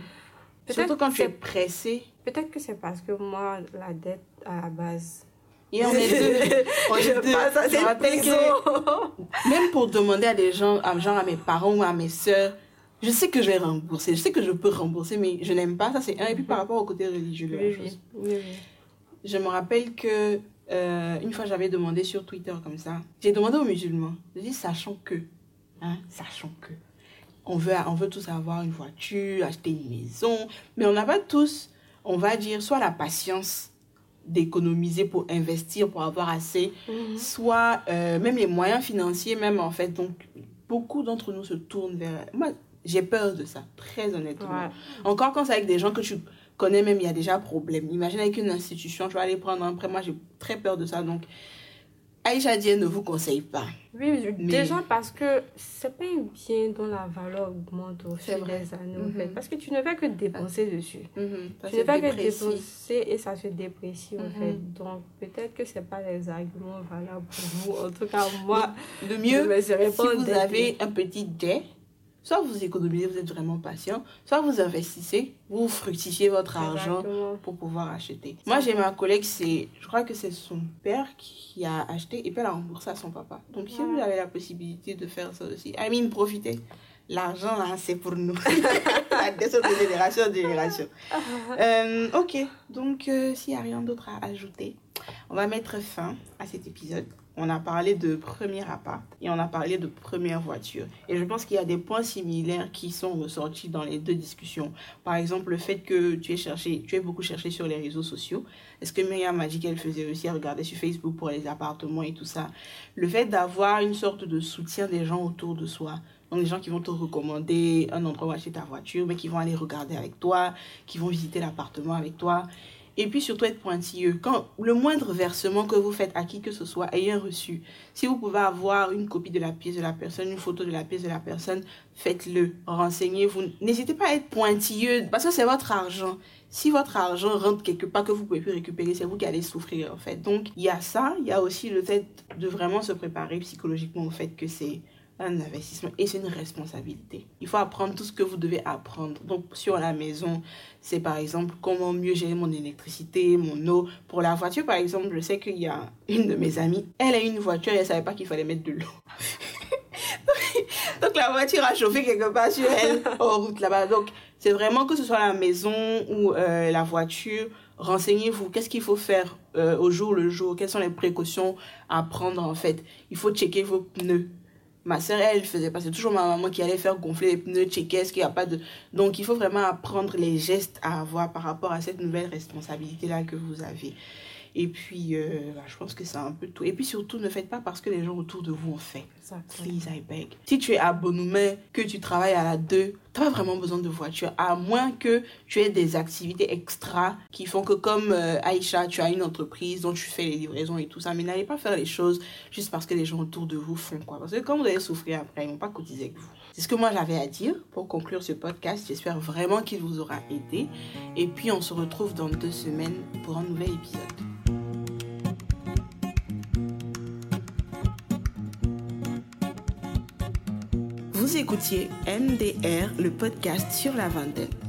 Peut-être Surtout quand tu es c'est- pressé. Peut-être que c'est parce que moi, la dette à la base. Et on est *laughs* deux. On est je deux. passe à rappelle que *laughs* même pour demander à des gens, à, genre à mes parents ou à mes soeurs, je sais que je vais rembourser, je sais que je peux rembourser, mais je n'aime pas. Ça, c'est un. Et puis par rapport au côté religieux de la Oui, chose. oui, oui, oui. Je me rappelle que euh, une fois j'avais demandé sur Twitter comme ça. J'ai demandé aux musulmans. J'ai dit sachant que, hein, sachant que, on veut, on veut tous avoir une voiture, acheter une maison, mais on n'a pas tous, on va dire, soit la patience d'économiser pour investir, pour avoir assez, Mhm. soit euh, même les moyens financiers, même en fait. Donc, beaucoup d'entre nous se tournent vers. Moi, j'ai peur de ça, très honnêtement. Ouais. Encore quand c'est avec des gens que tu connais même, il y a déjà problème. Imagine avec une institution, tu vas aller prendre un prêt. Moi, j'ai très peur de ça. Donc, Aïcha Dieng ne vous conseille pas. Oui, je- Mais- déjà parce que c'est pas un bien dont la valeur augmente au fil des années, en Mhm. fait. Parce que tu ne fais que dépenser dessus. Ça Tu ne fais que dépenser et ça se déprécie, en Mhm. fait. Donc, peut-être que c'est pas les arguments valables pour vous. En tout cas, moi, Le je mieux, me serais si vous avez un petit jet, soit vous économisez, vous êtes vraiment patient, soit vous investissez, vous fructifiez votre argent Exactement. pour pouvoir acheter. Moi, j'ai ma collègue, c'est, je crois que c'est son père qui a acheté et puis elle a remboursé à son papa. Donc, si vous avez la possibilité de faire ça aussi, I mean, profitez. L'argent, là, c'est pour nous. *laughs* La descente de génération en génération. *laughs* Euh, ok, donc euh, s'il n'y a rien d'autre à ajouter, on va mettre fin à cet épisode. On a parlé de premier appart et on a parlé de première voiture. Et je pense qu'il y a des points similaires qui sont ressortis dans les deux discussions. Par exemple, le fait que tu aies cherché, tu beaucoup cherché sur les réseaux sociaux. Est-ce que Myriam m'a dit qu'elle faisait aussi regarder sur Facebook pour les appartements et tout ça? Le fait d'avoir une sorte de soutien des gens autour de soi. Donc, des gens qui vont te recommander un endroit où acheter ta voiture, mais qui vont aller regarder avec toi, qui vont visiter l'appartement avec toi. Et puis surtout être pointilleux. Quand le moindre versement que vous faites à qui que ce soit, un reçu. Si vous pouvez avoir une copie de la pièce de la personne, une photo de la pièce de la personne, faites-le. Renseignez-vous. N'hésitez pas à être pointilleux parce que c'est votre argent. Si votre argent rentre quelque part que vous pouvez plus récupérer, c'est vous qui allez souffrir en fait. Donc il y a ça, il y a aussi le fait de vraiment se préparer psychologiquement au fait que c'est un investissement et c'est une responsabilité. Il faut apprendre tout ce que vous devez apprendre. Donc sur la maison, c'est par exemple comment mieux gérer mon électricité, mon eau. Pour la voiture par exemple, je sais qu'il y a une de mes amies, elle a une voiture et elle savait pas qu'il fallait mettre de l'eau. *laughs* Donc la voiture a chauffé quelque part sur elle en route là-bas. Donc c'est vraiment que ce soit la maison ou euh, la voiture, renseignez-vous. Qu'est-ce qu'il faut faire euh, au jour le jour? Quelles sont les précautions à prendre en fait? Il faut checker vos pneus. Ma sœur, elle faisait pas. C'est toujours ma maman qui allait faire gonfler les pneus, checker est-ce qu'il n'y a pas de. Donc il faut vraiment apprendre les gestes à avoir par rapport à cette nouvelle responsabilité-là que vous avez. Et puis, euh, bah, je pense que c'est un peu tout. Et puis surtout, ne faites pas parce que les gens autour de vous ont fait. Please, I beg. Si tu es à Bonoumet, que tu travailles à la 2, tu pas vraiment besoin de voiture. À moins que tu aies des activités extra qui font que, comme euh, Aïcha, tu as une entreprise dont tu fais les livraisons et tout ça. Mais n'allez pas faire les choses juste parce que les gens autour de vous font quoi. Parce que quand vous allez souffrir après, ils vont pas cotiser avec vous. C'est ce que moi j'avais à dire pour conclure ce podcast. J'espère vraiment qu'il vous aura aidé. Et puis, on se retrouve dans deux semaines pour un nouvel épisode. Vous écoutiez MDR, le podcast sur la vingtaine.